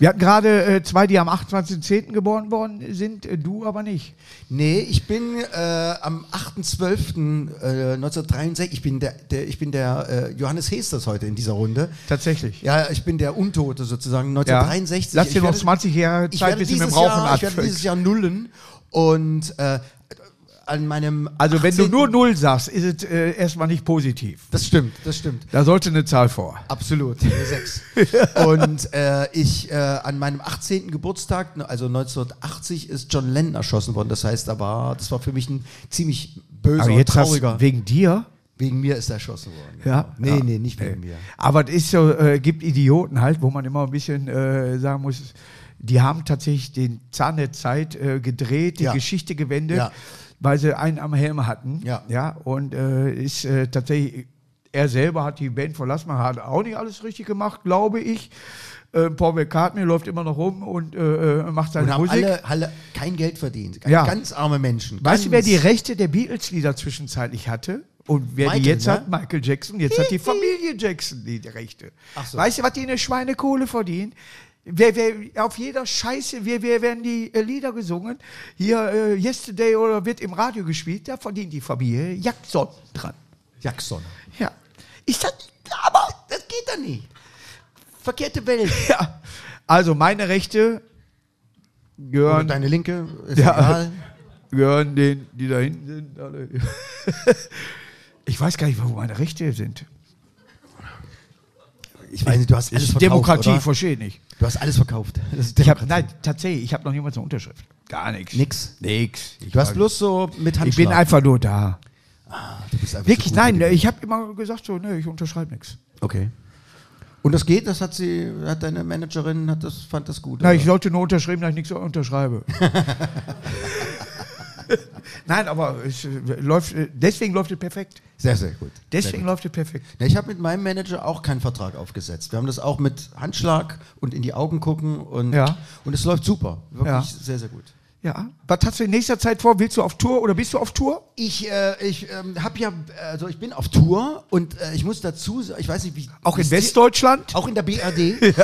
[SPEAKER 2] Wir hatten gerade äh, zwei, die am 28.10. geboren worden sind, äh, du aber nicht.
[SPEAKER 3] Nee, ich bin äh, am 8.12.1963, ich bin der, der, ich bin der äh, Johannes Hesters heute in dieser Runde.
[SPEAKER 2] Tatsächlich.
[SPEAKER 3] Ja, ich bin der Untote sozusagen, 1963.
[SPEAKER 2] Lass dir noch
[SPEAKER 3] werde-
[SPEAKER 2] 20 Jahre Zeit, bis du mit dem Rauchen
[SPEAKER 3] Jahr, Ich werde dieses Jahr nullen und äh, an meinem
[SPEAKER 2] Also wenn du
[SPEAKER 3] 18.
[SPEAKER 2] nur Null sagst, ist es äh, erstmal nicht positiv.
[SPEAKER 3] Das stimmt, das stimmt.
[SPEAKER 2] Da sollte eine Zahl vor.
[SPEAKER 3] Absolut, eine sechs. (laughs) Und äh, ich äh, an meinem 18. Geburtstag, ne, also 1980, ist John Lennon erschossen worden. Das heißt, da war, das war für mich ein ziemlich böser,
[SPEAKER 2] Aber jetzt
[SPEAKER 3] trauriger.
[SPEAKER 2] wegen dir.
[SPEAKER 3] wegen mir ist er erschossen worden.
[SPEAKER 2] Ja.
[SPEAKER 3] Nee,
[SPEAKER 2] ja.
[SPEAKER 3] nee, nicht wegen mir.
[SPEAKER 2] Aber es ist so, äh, gibt Idioten halt, wo man immer ein bisschen äh, sagen muss, die haben tatsächlich den Zahn der Zeit äh, gedreht, die
[SPEAKER 3] Ja.
[SPEAKER 2] Geschichte gewendet,
[SPEAKER 3] Ja.
[SPEAKER 2] Weil sie einen am Helm hatten.
[SPEAKER 3] Ja.
[SPEAKER 2] ja und äh, ist äh, tatsächlich, er selber hat die Band verlassen, man hat auch nicht alles richtig gemacht, glaube ich. Äh, Paul McCartney läuft immer noch rum und äh, äh, macht seine
[SPEAKER 3] Und haben
[SPEAKER 2] Musik.
[SPEAKER 3] alle, alle kein Geld verdient.
[SPEAKER 2] Ja.
[SPEAKER 3] Ganz arme Menschen.
[SPEAKER 2] Weißt du, wer
[SPEAKER 3] Ganz-
[SPEAKER 2] die Rechte der Beatles-Lieder zwischenzeitlich hatte? Und wer die
[SPEAKER 3] Michael,
[SPEAKER 2] jetzt
[SPEAKER 3] ne?
[SPEAKER 2] hat? Michael Jackson. Jetzt hat die Familie Jackson die Rechte.
[SPEAKER 3] So.
[SPEAKER 2] Weißt du, was die eine Schweinekohle verdienen? Wer, wer, auf jeder Scheiße, wir, wir werden die äh, Lieder gesungen. Hier, äh, Yesterday oder wird im Radio gespielt, da verdient die Familie Jackson dran.
[SPEAKER 3] Jackson.
[SPEAKER 2] Ja. Ist das, aber,
[SPEAKER 3] Das geht doch nicht. Verkehrte Welt. (laughs)
[SPEAKER 2] ja. Also, meine Rechte
[SPEAKER 3] Und
[SPEAKER 2] gehören,
[SPEAKER 3] deine Linke ist
[SPEAKER 2] Ja.
[SPEAKER 3] egal. (laughs)
[SPEAKER 2] gehören denen, die da hinten sind. Alle. (laughs) Ich weiß gar nicht, wo meine Rechte sind.
[SPEAKER 3] Ich weiß nicht, du hast alles verkauft,
[SPEAKER 2] Demokratie,
[SPEAKER 3] oder?
[SPEAKER 2] verstehe ich nicht.
[SPEAKER 3] Du hast alles verkauft.
[SPEAKER 2] Ich hab, nein, tatsächlich, ich habe noch niemals eine Unterschrift. Gar nichts.
[SPEAKER 3] Nix.
[SPEAKER 2] Nix. Ich,
[SPEAKER 3] Du hast bloß so mit Handschlag.
[SPEAKER 2] ich bin einfach nur da.
[SPEAKER 3] Du bist einfach
[SPEAKER 2] Wirklich,
[SPEAKER 3] so
[SPEAKER 2] nein, ich habe immer gesagt so, nee, ich unterschreibe nichts.
[SPEAKER 3] Okay. Und das geht, das hat sie, hat deine Managerin, hat das, fand das gut.
[SPEAKER 2] Na,
[SPEAKER 3] oder?
[SPEAKER 2] ich sollte nur unterschreiben, dass ich nichts unterschreibe. (laughs) (laughs) Nein, aber es äh, läuft, äh, deswegen läuft es perfekt.
[SPEAKER 3] sehr, sehr gut. Sehr
[SPEAKER 2] Deswegen
[SPEAKER 3] gut.
[SPEAKER 2] läuft es perfekt.
[SPEAKER 3] Ja, ich habe mit meinem Manager auch keinen Vertrag aufgesetzt. Wir haben das auch mit Handschlag und in die Augen gucken und,
[SPEAKER 2] Ja.
[SPEAKER 3] und es läuft super. Wirklich
[SPEAKER 2] Ja.
[SPEAKER 3] sehr, sehr gut.
[SPEAKER 2] Ja. Was hast du in nächster Zeit vor? Willst du auf Tour oder bist du auf Tour?
[SPEAKER 3] Ich, äh, ich ähm, habe ja, also ich bin auf Tour und äh, ich muss dazu, sagen, ich weiß nicht, wie.
[SPEAKER 2] Auch in Westdeutschland?
[SPEAKER 3] Auch in der BRD. In (laughs)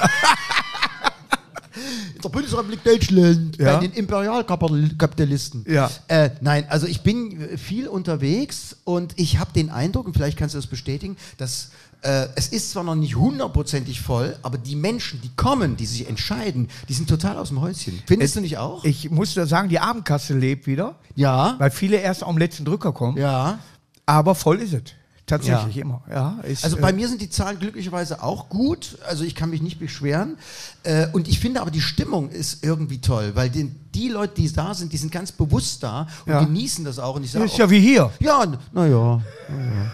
[SPEAKER 3] (laughs) der Bundesrepublik Deutschland,
[SPEAKER 2] Ja.
[SPEAKER 3] bei den Imperialkapitalisten.
[SPEAKER 2] Ja.
[SPEAKER 3] Äh, nein, also ich bin äh, viel unterwegs und ich habe den Eindruck, und vielleicht kannst du das bestätigen, dass äh, es ist zwar noch nicht hundertprozentig voll, aber die Menschen, die kommen, die sich entscheiden, die sind total aus dem Häuschen. Findest du nicht auch?
[SPEAKER 2] Ich muss da sagen, die Abendkasse lebt wieder,
[SPEAKER 3] ja.
[SPEAKER 2] weil viele erst am letzten Drücker kommen.
[SPEAKER 3] Ja.
[SPEAKER 2] Aber voll ist es. Tatsächlich
[SPEAKER 3] Ja.
[SPEAKER 2] immer. Ja, ist,
[SPEAKER 3] Also
[SPEAKER 2] äh,
[SPEAKER 3] bei mir sind die Zahlen glücklicherweise auch gut. Also ich kann mich nicht beschweren. Äh, und ich finde aber die Stimmung ist irgendwie toll, weil die, die Leute, die da sind, die sind ganz bewusst da und
[SPEAKER 2] Ja.
[SPEAKER 3] genießen das auch. Und ich sage
[SPEAKER 2] ist ja wie hier.
[SPEAKER 3] ja, naja. (laughs)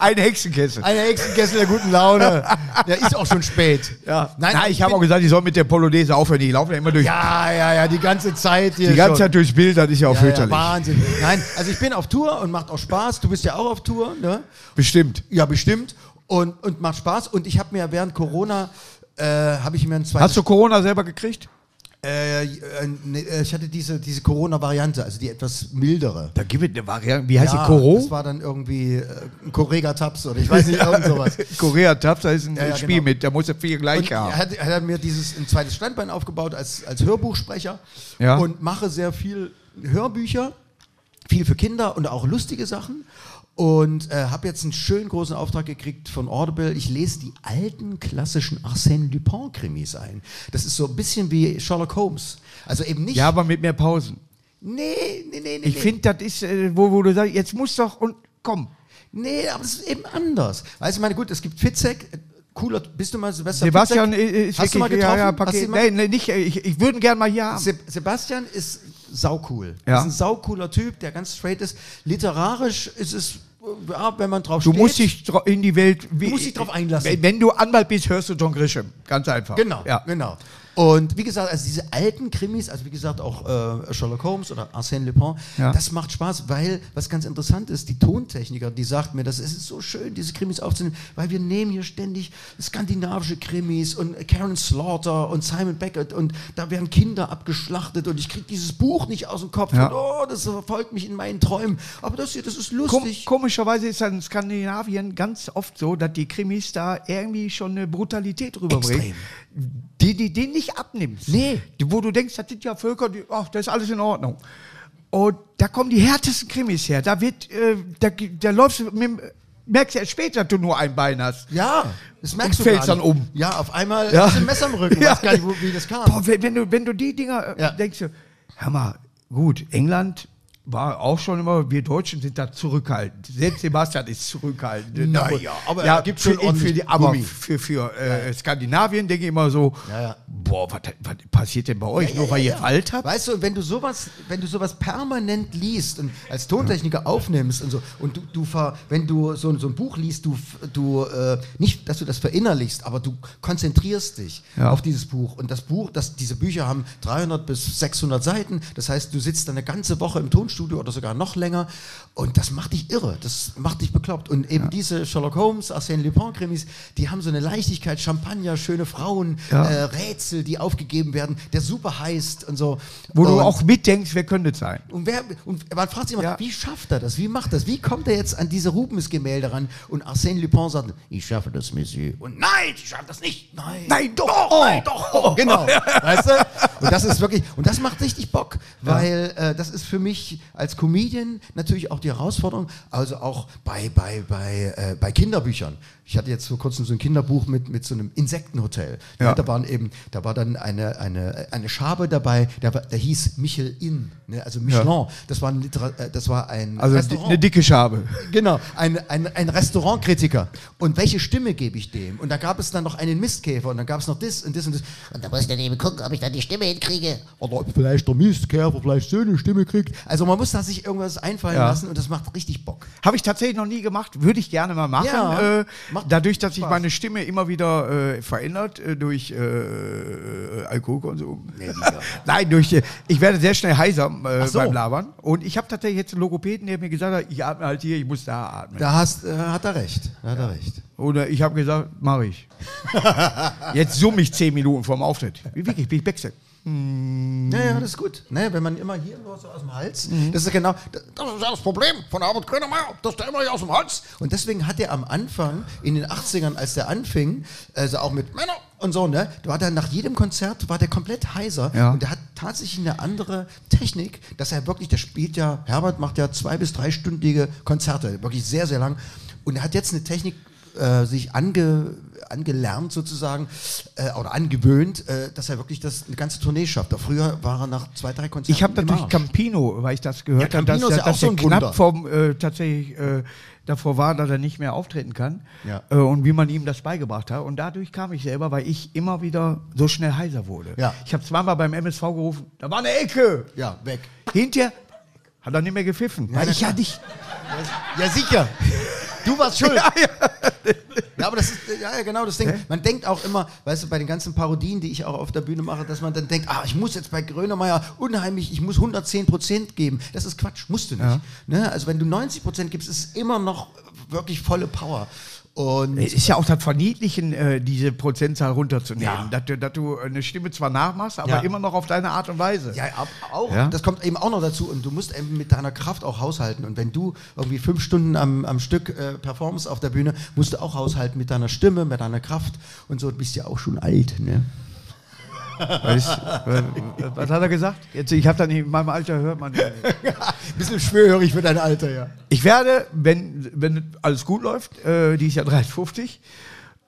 [SPEAKER 2] Ein Hexenkessel.
[SPEAKER 3] Eine Hexenkessel der guten Laune. (laughs) Der ist auch schon spät.
[SPEAKER 2] Ja.
[SPEAKER 3] Nein,
[SPEAKER 2] Nein, ich habe auch gesagt, ich soll mit der Polonaise aufhören. Die laufen ja immer durch.
[SPEAKER 3] Ja, ja, ja, die ganze Zeit hier.
[SPEAKER 2] die ganze
[SPEAKER 3] schon.
[SPEAKER 2] Zeit durchs Bild, das ist ja auch
[SPEAKER 3] Ja, ja,
[SPEAKER 2] fürchterlich.
[SPEAKER 3] Wahnsinn. Nein, also ich bin auf Tour und macht auch Spaß. Du bist ja auch auf Tour, ne?
[SPEAKER 2] Bestimmt.
[SPEAKER 3] Ja, bestimmt. Und, und macht Spaß. Und ich habe mir während Corona, äh, habe ich mir ein zweites
[SPEAKER 2] Hast du Corona selber gekriegt?
[SPEAKER 3] Äh, äh, äh, ich hatte diese, diese Corona-Variante, also die etwas mildere.
[SPEAKER 2] Da gibt es eine Variante. Wie heißt
[SPEAKER 3] ja,
[SPEAKER 2] die? Koro?
[SPEAKER 3] Das war dann irgendwie äh, ein Correga-Taps oder ich weiß nicht, irgend (laughs) sowas.
[SPEAKER 2] Korea Taps, da ist ein
[SPEAKER 3] Ja, ja,
[SPEAKER 2] Spiel
[SPEAKER 3] genau.
[SPEAKER 2] mit, da muss er viel gleich
[SPEAKER 3] Und er
[SPEAKER 2] haben.
[SPEAKER 3] hat, hat er mir dieses ein zweites Standbein aufgebaut als, als Hörbuchsprecher und mache sehr viel Hörbücher, viel für Kinder und auch lustige Sachen. Und äh, habe jetzt einen schönen großen Auftrag gekriegt von Audible. Ich lese die alten klassischen Arsène Lupin-Krimis ein. Das ist so ein bisschen wie Sherlock Holmes. Also eben nicht.
[SPEAKER 2] Ja, aber mit mehr Pausen.
[SPEAKER 3] nee, nee, nee, nee.
[SPEAKER 2] Ich
[SPEAKER 3] nee.
[SPEAKER 2] finde, das ist, äh, wo, wo du sagst, jetzt muss doch und komm.
[SPEAKER 3] Nee, aber das ist eben anders. Weißt du, ich meine, gut, es gibt Fitzek, äh, cooler, bist du mal Sebastian
[SPEAKER 2] Sebastian
[SPEAKER 3] Fitzek?
[SPEAKER 2] äh, ist
[SPEAKER 3] Hast du mal
[SPEAKER 2] wirklich-
[SPEAKER 3] getroffen?
[SPEAKER 2] Ja, ja, Paket,
[SPEAKER 3] mal-
[SPEAKER 2] nee, nee, nicht, äh, ich, ich würde gern mal hier haben.
[SPEAKER 3] Se Sebastian ist saucool.
[SPEAKER 2] Ja.
[SPEAKER 3] Ist ein saucooler Typ, der ganz straight ist. Literarisch ist es, äh, ja, wenn man drauf
[SPEAKER 2] Du
[SPEAKER 3] steht.
[SPEAKER 2] musst dich in die Welt. Du
[SPEAKER 3] musst dich drauf einlassen.
[SPEAKER 2] Wenn, wenn du Anwalt bist, hörst du John Grisham. Ganz einfach.
[SPEAKER 3] Genau,
[SPEAKER 2] Ja.
[SPEAKER 3] genau. Und wie gesagt, also diese alten Krimis, also wie gesagt auch äh, Sherlock Holmes oder Arsène Lupin,
[SPEAKER 2] Ja.
[SPEAKER 3] das macht Spaß, weil was ganz interessant ist, die Tontechniker, die sagt mir, das ist so schön, diese Krimis aufzunehmen, weil wir nehmen hier ständig skandinavische Krimis und Karen Slaughter und Simon Beckett und da werden Kinder abgeschlachtet und ich kriege dieses Buch nicht aus dem Kopf
[SPEAKER 2] Ja.
[SPEAKER 3] und oh, das verfolgt mich in meinen Träumen. Aber das hier, das ist
[SPEAKER 2] Kom
[SPEAKER 3] lustig.
[SPEAKER 2] komischerweise ist in Skandinavien ganz oft so, dass die Krimis da irgendwie schon eine Brutalität rüberbringen,
[SPEAKER 3] Extrem.
[SPEAKER 2] Die die den nicht abnimmst.
[SPEAKER 3] Nee.
[SPEAKER 2] Die, wo du denkst, das sind ja Völker, die, ach, das ist alles in Ordnung. Und da kommen die härtesten Krimis her. Da wird, äh, da, da läufst du mit, merkst du erst später, dass du nur ein Bein hast.
[SPEAKER 3] Ja, das merkst
[SPEAKER 2] Und
[SPEAKER 3] du
[SPEAKER 2] fällst dann um.
[SPEAKER 3] Ja, auf einmal
[SPEAKER 2] Ja.
[SPEAKER 3] hast du ein Messer im Rücken. (laughs)
[SPEAKER 2] Ja.
[SPEAKER 3] Weiß gar nicht, wo, wie das kam.
[SPEAKER 2] Boah, wenn, wenn, du, wenn du die Dinger äh,
[SPEAKER 3] Ja.
[SPEAKER 2] denkst, du, hör mal, gut, England war auch schon immer, wir Deutschen sind da zurückhaltend. Selbst Sebastian ist zurückhaltend. (laughs)
[SPEAKER 3] Naja, aber
[SPEAKER 2] ja,
[SPEAKER 3] gibt
[SPEAKER 2] für,
[SPEAKER 3] schon ordentlich
[SPEAKER 2] für die, Aber
[SPEAKER 3] Gummi.
[SPEAKER 2] für, für äh, Skandinavien denke ich immer so,
[SPEAKER 3] Ja, ja.
[SPEAKER 2] boah, was, was passiert denn bei euch? Nur weil ihr alt habt?
[SPEAKER 3] Weißt du, wenn du sowas, wenn du sowas permanent liest und als Tontechniker aufnimmst und so und du, du ver, wenn du so, so ein Buch liest, du, du äh, nicht, dass du das verinnerlichst, aber du konzentrierst dich auf dieses Buch und das Buch, das, diese Bücher haben 300 bis 600 Seiten. Das heißt, du sitzt dann eine ganze Woche im Tonstudio oder sogar noch länger und das macht dich irre, das macht dich bekloppt. Und eben diese Sherlock Holmes, Arsène Lupin Krimis, die haben so eine Leichtigkeit, Champagner, schöne Frauen,
[SPEAKER 2] Ja.
[SPEAKER 3] äh, Rätsel, die aufgegeben werden, der super heißt und so.
[SPEAKER 2] Wo du
[SPEAKER 3] Und-
[SPEAKER 2] auch mitdenkst, wer könnte es sein?
[SPEAKER 3] und, wer, und man fragt sich immer,
[SPEAKER 2] Ja.
[SPEAKER 3] wie schafft er das? Wie macht das? Wie kommt er jetzt an diese Rubens-Gemälde ran? Und Arsène Lupin sagt, ich schaffe das, Monsieur. Und nein, ich schaffe das nicht. Nein.
[SPEAKER 2] Nein, doch.
[SPEAKER 3] Doch, nein, doch. Oh, genau. (laughs) Weißt du? Und das ist wirklich, und das macht richtig Bock, weil äh, das ist für mich als Comedian natürlich auch die Herausforderung, also auch bei, bei, bei, äh, bei Kinderbüchern. Ich hatte jetzt vor kurzem so ein Kinderbuch mit, mit so einem Insektenhotel.
[SPEAKER 2] Ja.
[SPEAKER 3] Da waren eben, da war dann eine, eine, eine Schabe dabei, der, der hieß Michelin, ne? also Michelin. Das, war ein äh, das war ein
[SPEAKER 2] Also
[SPEAKER 3] Restaurant.
[SPEAKER 2] eine dicke Schabe.
[SPEAKER 3] Genau, ein, ein, ein Restaurantkritiker. Und welche Stimme gebe ich dem? Und da gab es dann noch einen Mistkäfer und dann gab es noch das und das und das.
[SPEAKER 4] Und da muss ich dann eben gucken, ob ich dann die Stimme hinkriege.
[SPEAKER 3] Oder ob vielleicht der Mistkäfer vielleicht so eine Stimme kriegt. Also man muss da sich irgendwas einfallen
[SPEAKER 2] Ja.
[SPEAKER 3] lassen und das macht richtig Bock.
[SPEAKER 2] Habe ich tatsächlich noch nie gemacht, würde ich gerne mal machen.
[SPEAKER 3] Ja,
[SPEAKER 2] äh, dadurch, dass sich meine Stimme immer wieder äh, verändert äh, durch äh, Alkoholkonsum. (laughs) Nein, durch äh, ich werde sehr schnell heiser äh,
[SPEAKER 3] Ach so.
[SPEAKER 2] beim Labern. Und ich habe tatsächlich jetzt einen Logopäden, der mir gesagt hat, ich atme halt hier, ich muss da atmen.
[SPEAKER 3] Da hast, äh, hat er recht. Da hat er recht.
[SPEAKER 2] Oder ich habe gesagt, mache ich. (laughs) jetzt summe ich zehn Minuten vorm Auftritt. Wie wirklich, bin ich wechsel.
[SPEAKER 3] Ja, ja, das ist gut. Ne, wenn man immer hier nur so aus dem Hals,
[SPEAKER 2] Mhm.
[SPEAKER 3] das ist ja genau, das ist ja das Problem von Albert Grönemeyer, dass der immer hier aus dem Hals. Und deswegen hat er am Anfang, in den 80ern, als der anfing, also auch mit Männer und so, ne, da war der nach jedem Konzert, war der komplett heiser.
[SPEAKER 2] Ja.
[SPEAKER 3] Und der hat tatsächlich eine andere Technik, dass er wirklich, der spielt ja, Herbert macht ja zwei- bis dreistündige Konzerte, wirklich sehr, sehr lang. Und er hat jetzt eine Technik, äh, sich ange, angelernt sozusagen äh, oder angewöhnt, äh, dass er wirklich das eine ganze Tournee schafft. Früher war er nach zwei, drei Konzerten
[SPEAKER 2] Ich habe natürlich. Campino, weil ich das gehört
[SPEAKER 3] Ja,
[SPEAKER 2] habe, dass,
[SPEAKER 3] ist ja auch
[SPEAKER 2] dass
[SPEAKER 3] so
[SPEAKER 2] er knapp vom, äh, tatsächlich äh, davor war, dass er nicht mehr auftreten kann.
[SPEAKER 3] Ja.
[SPEAKER 2] Äh, und wie man ihm das beigebracht hat. Und dadurch kam ich selber, weil ich immer wieder so schnell heiser wurde.
[SPEAKER 3] Ja.
[SPEAKER 2] Ich habe zweimal beim MSV gerufen, da war eine Ecke.
[SPEAKER 3] Ja, weg.
[SPEAKER 2] Hinterher hat er nicht mehr gepfiffen. weil
[SPEAKER 3] na
[SPEAKER 2] ich ja nicht.
[SPEAKER 3] Ja, sicher. Du warst schuld.
[SPEAKER 2] Ja, ja.
[SPEAKER 3] Ja, aber das ist ja, ja genau das Ding. Man denkt auch immer, weißt du, bei den ganzen Parodien, die ich auch auf der Bühne mache, dass man dann denkt, ah, ich muss jetzt bei Grönemeyer unheimlich, ich muss 110 Prozent geben. Das ist Quatsch, musst du nicht. Ne? Also wenn du 90 Prozent gibst, ist es immer noch wirklich volle Power. Und
[SPEAKER 2] Es ist ja auch das Verniedlichen, äh, diese Prozentzahl runterzunehmen.
[SPEAKER 3] Ja.
[SPEAKER 2] Dass, du, dass du eine Stimme zwar nachmachst, aber
[SPEAKER 3] Ja.
[SPEAKER 2] immer noch auf deine Art und Weise.
[SPEAKER 3] Ja, auch.
[SPEAKER 2] Ja?
[SPEAKER 3] Das kommt eben auch noch dazu. Und du musst eben mit deiner Kraft auch haushalten. Und wenn du irgendwie fünf Stunden am, am Stück äh, performst auf der Bühne, musst du auch haushalten mit deiner Stimme, mit deiner Kraft. Und so du bist ja auch schon alt. Ne?
[SPEAKER 2] Was, was, hat er gesagt? Jetzt, ich habe da nicht, in meinem Alter hört man. ja nicht. (laughs)
[SPEAKER 3] Bisschen schwerhörig für dein Alter, ja.
[SPEAKER 2] Ich werde, wenn, wenn alles gut läuft, äh, die ist ja 53,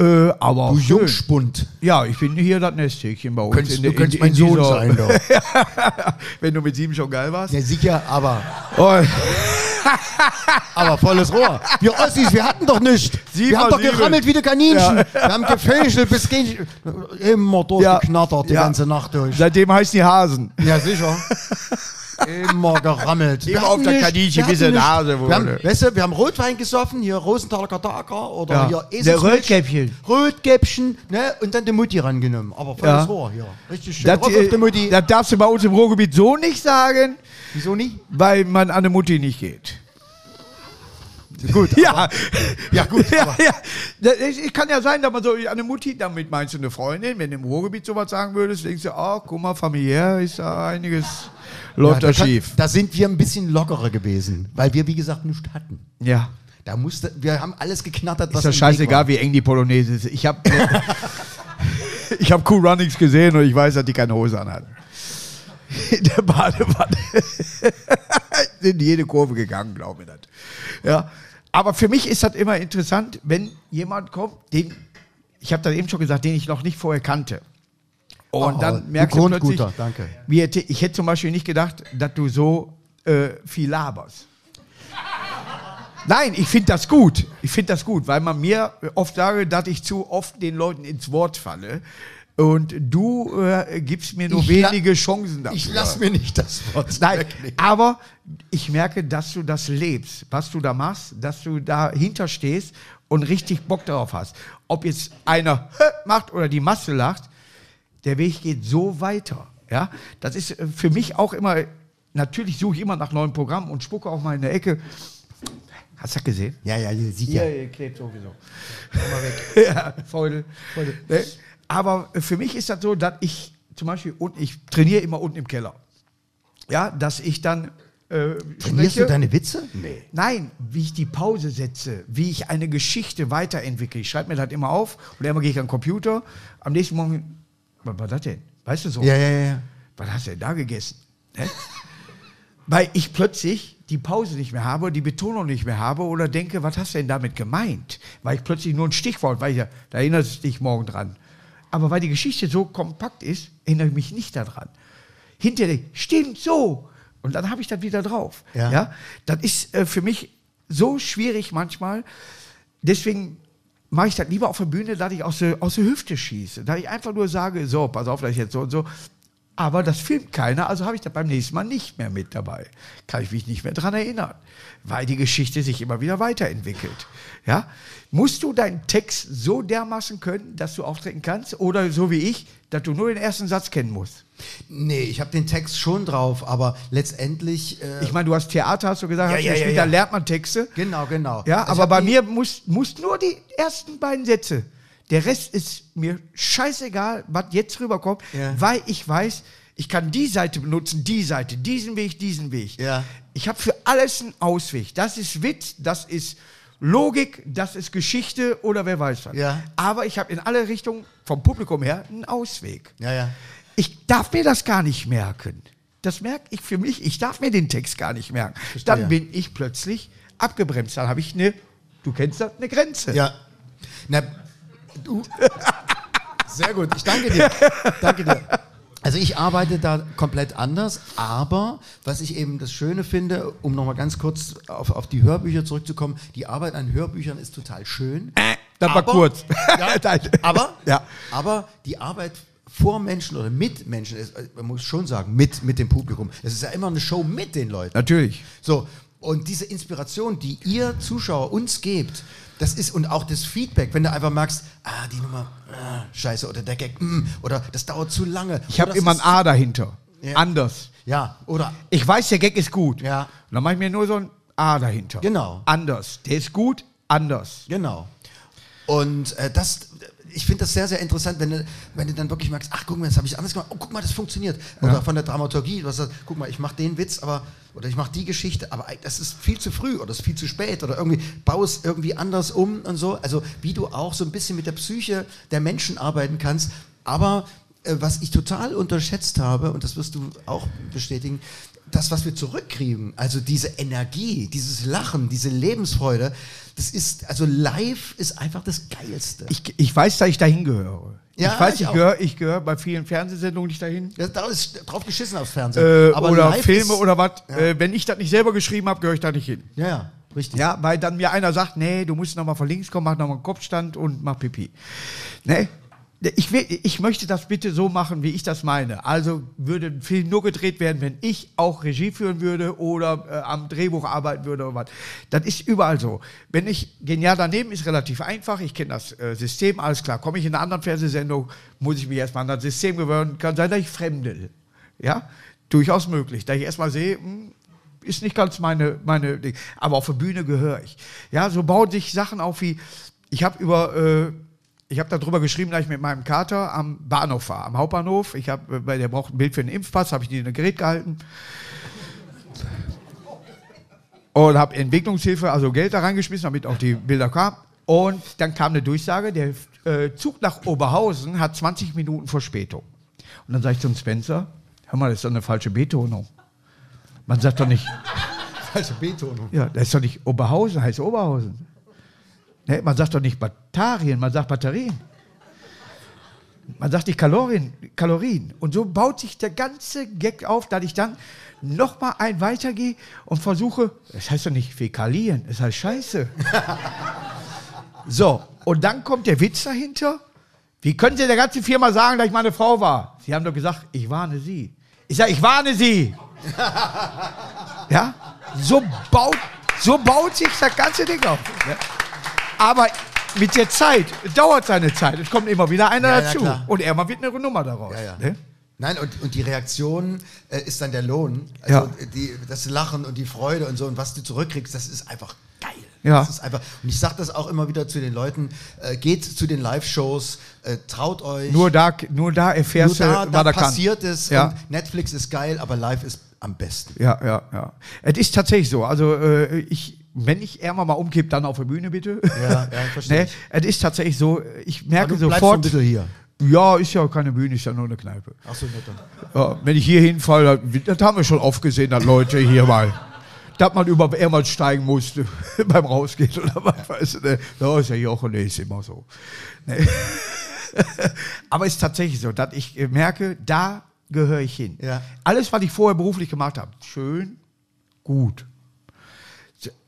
[SPEAKER 2] äh, aber
[SPEAKER 3] Du
[SPEAKER 2] schön.
[SPEAKER 3] Jungspund.
[SPEAKER 2] Ja, ich bin hier das Nesthäkchen bei uns.
[SPEAKER 3] Könntest-
[SPEAKER 2] in
[SPEAKER 3] du könntest
[SPEAKER 2] in, in
[SPEAKER 3] mein Sohn
[SPEAKER 2] dieser-
[SPEAKER 3] sein, doch. (laughs)
[SPEAKER 2] wenn du mit sieben schon geil warst.
[SPEAKER 3] Ja, sicher, aber,
[SPEAKER 2] Oh, (laughs)
[SPEAKER 3] aber volles Rohr. Wir Ossis, wir hatten doch nichts. (laughs) Wir haben doch gerammelt wie die Kaninchen.
[SPEAKER 2] Ja.
[SPEAKER 3] Wir haben gefächelt bis gegen, immer durchgeknattert die
[SPEAKER 2] Ja.
[SPEAKER 3] ganze Nacht durch.
[SPEAKER 2] seitdem heißen die Hasen.
[SPEAKER 3] Ja, sicher. Immer gerammelt.
[SPEAKER 2] Immer auf der Kaninchen, bis
[SPEAKER 3] nicht.
[SPEAKER 2] Nase
[SPEAKER 3] Wir haben,
[SPEAKER 2] wurde.
[SPEAKER 3] weißt du, wir haben Rotwein gesoffen, hier Rosenthaler Kadaker oder
[SPEAKER 2] Ja.
[SPEAKER 3] hier
[SPEAKER 2] Der
[SPEAKER 3] Eselsmilch.
[SPEAKER 2] Rötkäppchen.
[SPEAKER 3] Rotkäppchen, ne? Und dann die Mutti rangenommen. Aber volles
[SPEAKER 2] Ja.
[SPEAKER 3] Rohr hier. Richtig schön.
[SPEAKER 2] Das,
[SPEAKER 3] die
[SPEAKER 2] äh,
[SPEAKER 3] Mutti.
[SPEAKER 2] das darfst du bei uns im Ruhrgebiet so nicht sagen,
[SPEAKER 3] Wieso nicht?
[SPEAKER 2] weil man an eine Mutti nicht geht.
[SPEAKER 3] Gut. (laughs)
[SPEAKER 2] Ja,
[SPEAKER 3] Ja, gut, (laughs)
[SPEAKER 2] Ja, ja. Das Es kann ja sein, dass man so eine Mutti, damit meinst du eine Freundin, wenn du im Ruhrgebiet sowas sagen würdest, denkst du, oh, guck mal, familiär ist da einiges, läuft
[SPEAKER 3] Ja,
[SPEAKER 2] da schief.
[SPEAKER 3] Da sind wir ein bisschen lockerer gewesen, weil wir, wie gesagt, nichts hatten.
[SPEAKER 2] Ja.
[SPEAKER 3] Da musste, wir haben alles geknattert, was
[SPEAKER 2] Ist ja scheißegal, wie eng die Polonaise ist. Ich habe (laughs) ich hab Cool Runnings gesehen und ich weiß, dass die keine Hose anhatten. In der Badewanne. (laughs) Sind in jede Kurve gegangen, glaube ich. Das. Ja. Aber für mich ist das immer interessant, wenn jemand kommt, den, ich habe das eben schon gesagt, den ich noch nicht vorher kannte. Und
[SPEAKER 3] Oh,
[SPEAKER 2] dann merkst du plötzlich,
[SPEAKER 3] danke.
[SPEAKER 2] wie ti- ich hätte zum Beispiel nicht gedacht, dass du so äh, viel laberst. Nein, ich finde das gut. Ich finde das gut, weil man mir oft sage, dass ich zu oft den Leuten ins Wort falle. Und du äh, gibst mir nur
[SPEAKER 3] Ich
[SPEAKER 2] wenige Chancen dafür.
[SPEAKER 3] Ich lass mir nicht das Wort
[SPEAKER 2] Nein, aber ich merke, dass du das lebst, was du da machst, dass du dahinter stehst und richtig Bock darauf hast. Ob jetzt einer macht oder die Masse lacht, der Weg geht so weiter. Ja, das ist äh, für mich auch immer. Natürlich suche ich immer nach neuen Programmen und spucke auch mal in der Ecke. Hast du das gesehen?
[SPEAKER 3] Ja, ja, sicher.
[SPEAKER 2] ihr klebt sowieso. Mal weg. (laughs) ja, Freude. Ne? Aber für mich ist das so, dass ich zum Beispiel, und ich trainiere immer unten im Keller. Ja, dass ich dann. Äh,
[SPEAKER 3] Trainierst
[SPEAKER 2] spreche.
[SPEAKER 3] du deine Witze? Nee.
[SPEAKER 2] Nein, wie ich die Pause setze, wie ich eine Geschichte weiterentwickle. Ich schreibe mir das immer auf und einmal gehe ich an den Computer. Am nächsten Morgen, was war das denn? Weißt du so?
[SPEAKER 3] Ja, ja, ja, ja.
[SPEAKER 2] Was hast du denn da gegessen? Ne? (laughs) Weil ich plötzlich die Pause nicht mehr habe, die Betonung nicht mehr habe oder denke, was hast du denn damit gemeint? Weil ich plötzlich nur ein Stichwort, weil ich ja, da erinnerst du dich morgen dran. Aber weil die Geschichte so kompakt ist, erinnere ich mich nicht daran. Hinterher, stimmt so. Und dann habe ich das wieder drauf.
[SPEAKER 3] Ja.
[SPEAKER 2] Das ist äh, für mich so schwierig manchmal. Deswegen mache ich das lieber auf der Bühne, dass ich aus der, aus der Hüfte schieße. Da ich einfach nur sage, so, pass auf, das ist jetzt so und so. Aber das filmt keiner, also habe ich das beim nächsten Mal nicht mehr mit dabei. Kann ich mich nicht mehr dran erinnern, weil die Geschichte sich immer wieder weiterentwickelt. Ja? Musst du deinen Text so dermaßen können, dass du auftreten kannst? Oder so wie ich, dass du nur den ersten Satz kennen musst?
[SPEAKER 3] Nee, ich habe den Text schon drauf, aber letztendlich. Äh,
[SPEAKER 2] Ich meine, du hast Theater, hast du gesagt,
[SPEAKER 3] Ja, ja,
[SPEAKER 2] gespielt,
[SPEAKER 3] ja, ja.
[SPEAKER 2] da lernt man Texte.
[SPEAKER 3] genau, genau.
[SPEAKER 2] Ja,
[SPEAKER 3] Also
[SPEAKER 2] aber bei mir muss, muss nur die ersten beiden Sätze. Der Rest ist mir scheißegal, was jetzt rüberkommt,
[SPEAKER 3] Ja.
[SPEAKER 2] weil ich weiß, ich kann die Seite benutzen, die Seite, diesen Weg, diesen Weg.
[SPEAKER 3] Ja.
[SPEAKER 2] Ich habe für alles einen Ausweg. Das ist Witz, das ist Logik, das ist Geschichte oder wer weiß was.
[SPEAKER 3] Ja.
[SPEAKER 2] Aber ich habe in alle Richtungen vom Publikum her einen Ausweg.
[SPEAKER 3] Ja, ja.
[SPEAKER 2] Ich darf mir das gar nicht merken. Das merke ich für mich. Ich darf mir den Text gar nicht merken. Dann bin ich plötzlich abgebremst. Dann habe ich eine, du kennst das, eine Grenze.
[SPEAKER 3] Ja. Na, du. (laughs) Sehr gut, ich danke dir. Danke dir. Also ich arbeite da komplett anders, aber was ich eben das Schöne finde, um nochmal ganz kurz auf, auf die Hörbücher zurückzukommen, die Arbeit an Hörbüchern ist total schön.
[SPEAKER 2] Das war
[SPEAKER 3] Aber-
[SPEAKER 2] kurz.
[SPEAKER 3] Ja, (laughs) aber,
[SPEAKER 2] Ja.
[SPEAKER 3] aber die Arbeit vor Menschen oder mit Menschen, ist, man muss schon sagen, mit, mit dem Publikum. Es ist ja immer eine Show mit den Leuten.
[SPEAKER 2] Natürlich.
[SPEAKER 3] So, und diese Inspiration, die ihr Zuschauer uns gebt, das ist, und auch das Feedback, wenn du einfach merkst, ah, die Nummer, ah, scheiße, oder der Gag, mm, oder das dauert zu lange.
[SPEAKER 2] Ich habe immer ein A dahinter.
[SPEAKER 3] Ja.
[SPEAKER 2] Anders.
[SPEAKER 3] Ja, oder,
[SPEAKER 2] Ich weiß, der Gag ist gut.
[SPEAKER 3] Ja.
[SPEAKER 2] Und dann mache ich mir nur so ein A dahinter.
[SPEAKER 3] Genau.
[SPEAKER 2] Anders. Der ist gut, anders.
[SPEAKER 3] genau. Und äh, das, ich finde das sehr, sehr interessant, wenn du, wenn du dann wirklich merkst, ach, guck mal, das habe ich anders gemacht, oh, guck mal, das funktioniert. Oder von der Dramaturgie, was sagst, guck mal, ich mache den Witz, aber, oder ich mache die Geschichte, aber das ist viel zu früh oder das ist viel zu spät oder irgendwie baue es irgendwie anders um und so. Also wie du auch so ein bisschen mit der Psyche der Menschen arbeiten kannst. Aber was ich total unterschätzt habe, und das wirst du auch bestätigen, das, was wir zurückkriegen, also diese Energie, dieses Lachen, diese Lebensfreude, das ist, also live ist einfach das Geilste.
[SPEAKER 2] Ich, ich weiß, dass ich dahin gehöre.
[SPEAKER 3] Ja,
[SPEAKER 2] ich weiß,
[SPEAKER 3] ich
[SPEAKER 2] ich gehöre ich gehör bei vielen Fernsehsendungen nicht dahin.
[SPEAKER 3] Ja, da ist drauf geschissen aufs Fernsehen.
[SPEAKER 2] Äh, oder Filme
[SPEAKER 3] ist,
[SPEAKER 2] oder was.
[SPEAKER 3] Ja.
[SPEAKER 2] Äh, wenn ich das nicht selber geschrieben habe, gehöre ich da nicht hin.
[SPEAKER 3] Ja, ja, richtig.
[SPEAKER 2] Ja, weil dann mir einer sagt, nee, du musst nochmal von links kommen, mach nochmal einen Kopfstand und mach Pipi. Ne? Ich, will, ich möchte das bitte so machen, wie ich das meine. Also würde ein Film nur gedreht werden, wenn ich auch Regie führen würde oder äh, am Drehbuch arbeiten würde oder was. Das ist überall so. Wenn ich genial daneben ist relativ einfach. Ich kenne das äh, System, alles klar. Komme ich in einer anderen Fernsehsendung, muss ich mich erstmal an das System gewöhnen. Kann sein, dass ich fremdel. Ja, durchaus möglich. Da ich erstmal sehe, hm, ist nicht ganz meine, meine Ding. Aber auf der Bühne gehöre ich. Ja, so bauen sich Sachen auf wie, ich habe über, äh, ich habe darüber geschrieben, dass ich mit meinem Kater am Bahnhof war, am Hauptbahnhof. Ich habe, weil der braucht ein Bild für einen Impfpass, habe ich die in ein Gerät gehalten. Und habe Entwicklungshilfe, also Geld da reingeschmissen, damit auch die Bilder kamen. Und dann kam eine Durchsage, der äh, Zug nach Oberhausen hat 20 Minuten Verspätung. Und dann sage ich zum Spencer, hör mal, das ist doch eine falsche Betonung. Man sagt doch nicht, (laughs)
[SPEAKER 3] Falsche Betonung.
[SPEAKER 2] ja, das ist doch nicht Oberhausen, heißt Oberhausen. Ne, man sagt doch nicht Batterien, man sagt Batterien. Man sagt nicht Kalorien, Kalorien. Und so baut sich der ganze Gag auf, dass ich dann nochmal ein weitergehe und versuche, es heißt doch nicht Fäkalien, es heißt Scheiße. (laughs) so, und dann kommt der Witz dahinter. Wie können Sie der ganzen Firma sagen, dass ich meine Frau war? Sie haben doch gesagt, ich warne Sie. Ich sage, ich warne Sie. (laughs) Ja? So baut, so baut sich das ganze Ding auf. Ja? Aber mit der Zeit, es dauert seine Zeit. Es kommt immer wieder einer
[SPEAKER 3] Ja, ja,
[SPEAKER 2] dazu.
[SPEAKER 3] klar.
[SPEAKER 2] und irgendwann wird eine Nummer daraus.
[SPEAKER 3] Ja, ja.
[SPEAKER 2] Ne?
[SPEAKER 3] Nein, und, und die Reaktion äh, ist dann der Lohn. Also
[SPEAKER 2] Ja.
[SPEAKER 3] die, das Lachen und die Freude und so und was du zurückkriegst, das ist einfach geil.
[SPEAKER 2] Ja.
[SPEAKER 3] Das ist einfach, und ich sage das auch immer wieder zu den Leuten, äh, geht zu den Live-Shows, äh, traut euch.
[SPEAKER 2] Nur, da, nur da
[SPEAKER 3] Nur
[SPEAKER 2] erfährst
[SPEAKER 3] da,
[SPEAKER 2] du,
[SPEAKER 3] da
[SPEAKER 2] was er kann.
[SPEAKER 3] passiert es.
[SPEAKER 2] Ja.
[SPEAKER 3] Und Netflix ist geil, aber live ist am besten.
[SPEAKER 2] Ja, ja, ja. Es ist tatsächlich so. Also, äh, ich, wenn ich irgendwann mal umkipp, dann auf der Bühne bitte.
[SPEAKER 3] Ja, ja, (laughs) verstehe
[SPEAKER 2] ne? Es ist tatsächlich so, ich
[SPEAKER 3] Aber
[SPEAKER 2] merke
[SPEAKER 3] du bleibst
[SPEAKER 2] sofort.
[SPEAKER 3] so ein bisschen hier.
[SPEAKER 2] Ja, ist ja keine Bühne, ist ja nur eine Kneipe.
[SPEAKER 3] Achso, nicht dann.
[SPEAKER 2] Ja, wenn ich hier hinfalle, das, haben wir schon oft gesehen, dass Leute hier mal, dass man über mehrmals steigen musste (laughs) beim Rausgehen oder was weiß ich. Ne? Da ist ja Jochen, der ist immer so. Ne? (laughs) Aber es ist tatsächlich so, dass ich merke, da gehöre ich hin.
[SPEAKER 3] Ja.
[SPEAKER 2] Alles, was ich vorher beruflich gemacht habe, schön, gut.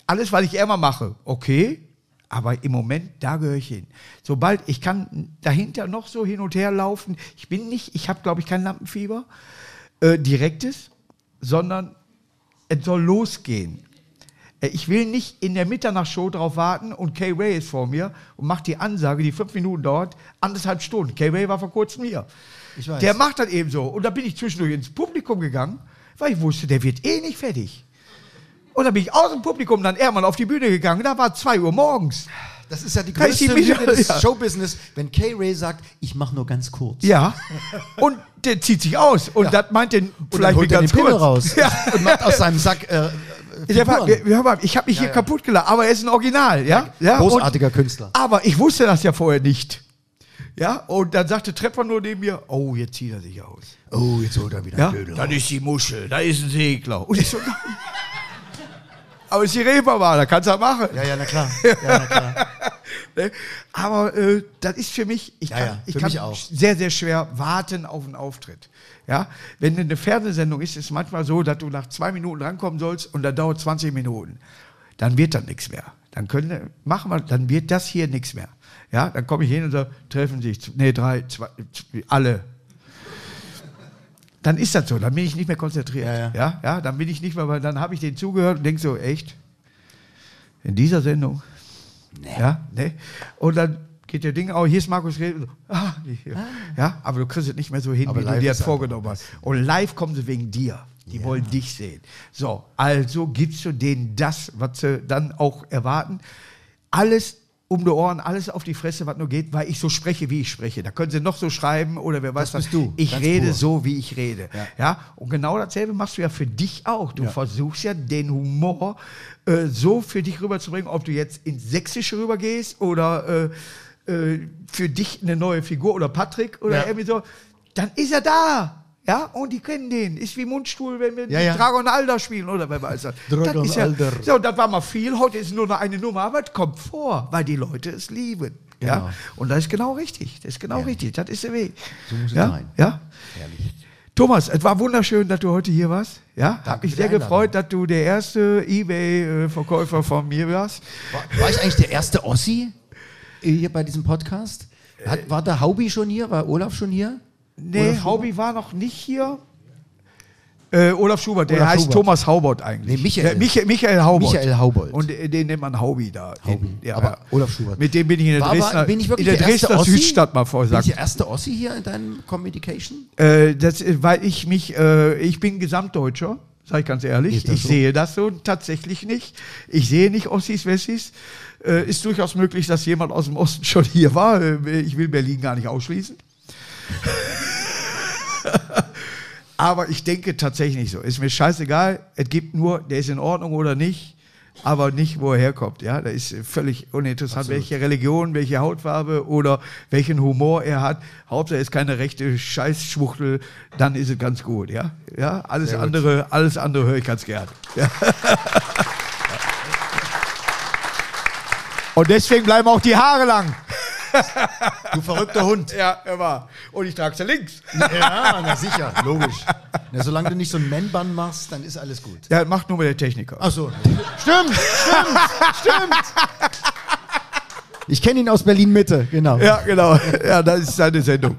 [SPEAKER 2] Alles, was ich immer mache, okay, aber im Moment, da gehöre ich hin. Sobald ich kann dahinter noch so hin und her laufen, ich bin nicht, ich habe, glaube ich, kein Lampenfieber, äh, direktes, sondern es soll losgehen. Äh, Ich will nicht in der Mitternachtsshow drauf warten und Kay Ray ist vor mir und macht die Ansage, die fünf Minuten dauert, anderthalb Stunden. Kay Ray war vor kurzem hier. Der macht das eben so. Und da bin ich zwischendurch ins Publikum gegangen, weil ich wusste, der wird eh nicht fertig. Und dann bin ich aus dem Publikum dann irgendwann auf die Bühne gegangen. Da war 2 Uhr morgens.
[SPEAKER 3] Das ist ja die größte Lüge des
[SPEAKER 2] Ja.
[SPEAKER 3] Showbusiness, wenn Kay Ray sagt, ich mache nur ganz kurz.
[SPEAKER 2] Ja. Und der zieht sich aus. Und das meint den
[SPEAKER 3] Und dann
[SPEAKER 2] vielleicht
[SPEAKER 3] holt er den
[SPEAKER 2] ganz
[SPEAKER 3] Pimmel
[SPEAKER 2] kurz.
[SPEAKER 3] raus
[SPEAKER 2] Ja.
[SPEAKER 3] und macht aus seinem Sack äh,
[SPEAKER 2] war,
[SPEAKER 3] Figuren.
[SPEAKER 2] wir- hör mal, ich habe mich hier kaputt gelacht, aber er ist ein Original, ja? ja
[SPEAKER 3] Großartiger Künstler.
[SPEAKER 2] Und, aber ich wusste das ja vorher nicht. Ja, und dann sagte Trepper nur neben mir, oh, jetzt zieht er sich aus.
[SPEAKER 3] Oh, jetzt holt er wieder
[SPEAKER 2] Ja,
[SPEAKER 3] ein Dödel
[SPEAKER 2] das ist die Muschel, da ist ein Segler. Und ich so, aber es ist die Reeperbahn, da kannst du das machen.
[SPEAKER 3] Ja, ja, na klar. Ja, na klar. (laughs)
[SPEAKER 2] Ne? Aber äh, das ist für mich, ich
[SPEAKER 3] Ja,
[SPEAKER 2] kann,
[SPEAKER 3] ja,
[SPEAKER 2] ich kann sehr, sehr schwer warten auf einen Auftritt. Ja? Wenn eine Fernsehsendung ist, ist es manchmal so, dass du nach zwei Minuten rankommen sollst und dann dauert 20 Minuten. Dann wird das nichts mehr. Dann können, machen wir, dann wird das hier nichts mehr. Ja, dann komme ich hin und sage, treffen sich, nee, drei, zwei, alle. Dann ist das so, dann bin ich nicht mehr konzentriert.
[SPEAKER 3] Ja, ja.
[SPEAKER 2] ja, ja dann bin ich nicht mehr, weil dann habe ich denen zugehört und denke so, echt? In dieser Sendung? Ja, ne? Und dann geht der Ding auch, hier ist Markus Reh. So, ah, hier. Ja, aber du kriegst es nicht mehr so hin,
[SPEAKER 3] Aber
[SPEAKER 2] wie du dir das vorgenommen hast. Und live kommen sie wegen dir. Die wollen dich sehen. So, also gibst du denen das, was sie dann auch erwarten. Alles um die Ohren, alles auf die Fresse, was nur geht, weil ich so spreche, wie ich spreche. Da können sie noch so schreiben oder wer weiß
[SPEAKER 3] Das
[SPEAKER 2] was.
[SPEAKER 3] bist du,
[SPEAKER 2] Ich rede
[SPEAKER 3] pur.
[SPEAKER 2] so, wie ich rede. Ja. Und genau dasselbe machst du ja für dich auch. Du versuchst ja den Humor äh, so für dich rüberzubringen, ob du jetzt ins Sächsische rübergehst oder äh, äh, für dich eine neue Figur oder Patrick oder
[SPEAKER 3] Ja.
[SPEAKER 2] irgendwie so. Dann ist er da. Ja, und die kennen den. Ist wie Mundstuhl, wenn wir
[SPEAKER 3] Ja, ja.
[SPEAKER 2] Dragon Alder spielen oder weiß das.
[SPEAKER 3] Dragon
[SPEAKER 2] ja,
[SPEAKER 3] Alder.
[SPEAKER 2] So, das war mal viel. Heute ist nur noch eine Nummer, aber es kommt vor, weil die Leute es lieben.
[SPEAKER 3] Genau.
[SPEAKER 2] Ja, und das ist genau richtig. Das ist genau richtig. Das ist der Weg.
[SPEAKER 3] So muss es
[SPEAKER 2] ja?
[SPEAKER 3] sein.
[SPEAKER 2] Ja. Thomas, es war wunderschön, dass du heute hier warst. Ja, habe mich sehr
[SPEAKER 3] Einladung.
[SPEAKER 2] gefreut, dass du der erste eBay-Verkäufer von mir warst.
[SPEAKER 3] War, war ich eigentlich der erste Ossi äh, hier bei diesem Podcast? Hat, war der Haubi schon hier? War Olaf schon hier?
[SPEAKER 2] Nee? Haubi war noch nicht hier. Äh, Olaf Schubert, der
[SPEAKER 3] Olaf
[SPEAKER 2] heißt
[SPEAKER 3] Schubert.
[SPEAKER 2] Thomas Haubert eigentlich.
[SPEAKER 3] Nee, Michael.
[SPEAKER 2] Ja, Michael, Michael Haubert.
[SPEAKER 3] Michael Haubold.
[SPEAKER 2] Und äh, den nennt man Haubi da.
[SPEAKER 3] Haubi.
[SPEAKER 2] In, ja,
[SPEAKER 3] Aber. Olaf Schubert.
[SPEAKER 2] Mit dem bin ich in der
[SPEAKER 3] War,
[SPEAKER 2] Dresdner,
[SPEAKER 3] bin ich wirklich
[SPEAKER 2] in der,
[SPEAKER 3] der
[SPEAKER 2] Dresdner
[SPEAKER 3] Ossi?
[SPEAKER 2] Südstadt mal
[SPEAKER 3] Bin ich der erste Ossi hier in deinem Communication?
[SPEAKER 2] Äh, das, äh, weil ich mich, äh, ich bin Gesamtdeutscher, sage ich ganz ehrlich. Ich
[SPEAKER 3] so?
[SPEAKER 2] sehe das so tatsächlich nicht. Ich sehe nicht Ossis, Wessis. Äh, ist durchaus möglich, dass jemand aus dem Osten schon hier war. Ich will Berlin gar nicht ausschließen. (laughs) Aber ich denke tatsächlich so. Ist mir scheißegal. Es gibt nur, der ist in Ordnung oder nicht, aber nicht, wo er herkommt. Ja, da ist völlig uninteressant, welche Religion, welche Hautfarbe oder welchen Humor er hat. Hauptsache er ist keine rechte Scheißschwuchtel, dann ist es ganz gut. Ja, ja, alles andere, alles andere höre ich ganz gern. Ja. (laughs) Und deswegen bleiben auch die Haare lang.
[SPEAKER 3] Du verrückter Hund.
[SPEAKER 2] Ja, er war. Und ich trage sie links.
[SPEAKER 3] Ja, na sicher, logisch. Na, solange du nicht so einen Man-Bun machst, dann ist alles gut.
[SPEAKER 2] Ja, macht nur mal der Techniker.
[SPEAKER 3] Ach so. Stimmt, stimmt, stimmt. Ich kenne ihn aus Berlin-Mitte, genau.
[SPEAKER 2] Ja, genau. Ja, das ist seine Sendung.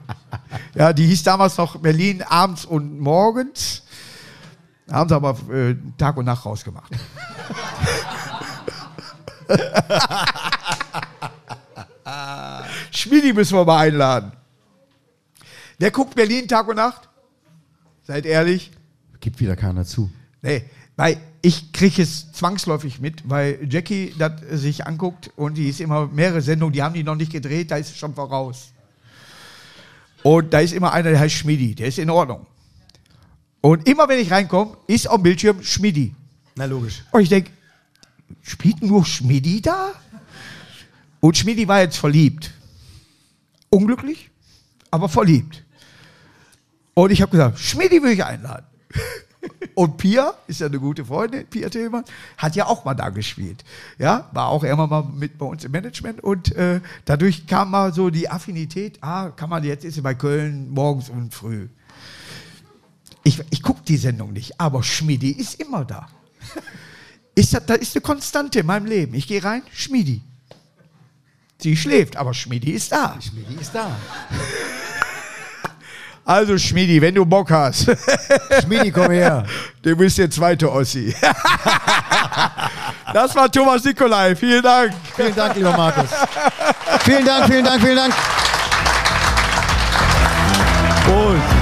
[SPEAKER 2] Ja, die hieß damals noch Berlin abends und morgens. Haben sie aber äh, Tag und Nacht rausgemacht. (laughs) (laughs) Schmidi müssen wir mal einladen. Wer guckt Berlin Tag und Nacht? Seid ehrlich.
[SPEAKER 3] Gibt wieder keiner zu.
[SPEAKER 2] Nee, weil ich kriege es zwangsläufig mit, weil Jackie das sich anguckt und die ist immer mehrere Sendungen, die haben die noch nicht gedreht, da ist es schon voraus. Und da ist immer einer, der heißt Schmidi, der ist in Ordnung. Und immer wenn ich reinkomme, ist auf dem Bildschirm Schmidi.
[SPEAKER 3] Na logisch.
[SPEAKER 2] Und ich denke, spielt nur Schmidi da? Und Schmidi war jetzt verliebt. Unglücklich, aber verliebt. Und ich habe gesagt, Schmidi will ich einladen. (laughs) Und Pia, ist ja eine gute Freundin, Pia Tillmann, hat ja auch mal da gespielt. Ja, war auch immer mal mit bei uns im Management und äh, dadurch kam mal so die Affinität, ah, kann man, jetzt ist sie bei Köln morgens und früh. Ich, ich gucke die Sendung nicht, aber Schmidi ist immer da. (laughs) Ist das, das ist eine Konstante in meinem Leben. Ich gehe rein, Schmidi. Sie schläft, aber Schmidi ist da.
[SPEAKER 3] Schmidi ist da. (laughs)
[SPEAKER 2] Also Schmidi, wenn du Bock hast, (laughs)
[SPEAKER 3] Schmidi, komm her.
[SPEAKER 2] du bist der zweite Ossi. (laughs) Das war Thomas Nikolai. Vielen Dank.
[SPEAKER 3] Vielen Dank, lieber Markus. Vielen Dank, vielen Dank, vielen Dank.
[SPEAKER 2] Prost.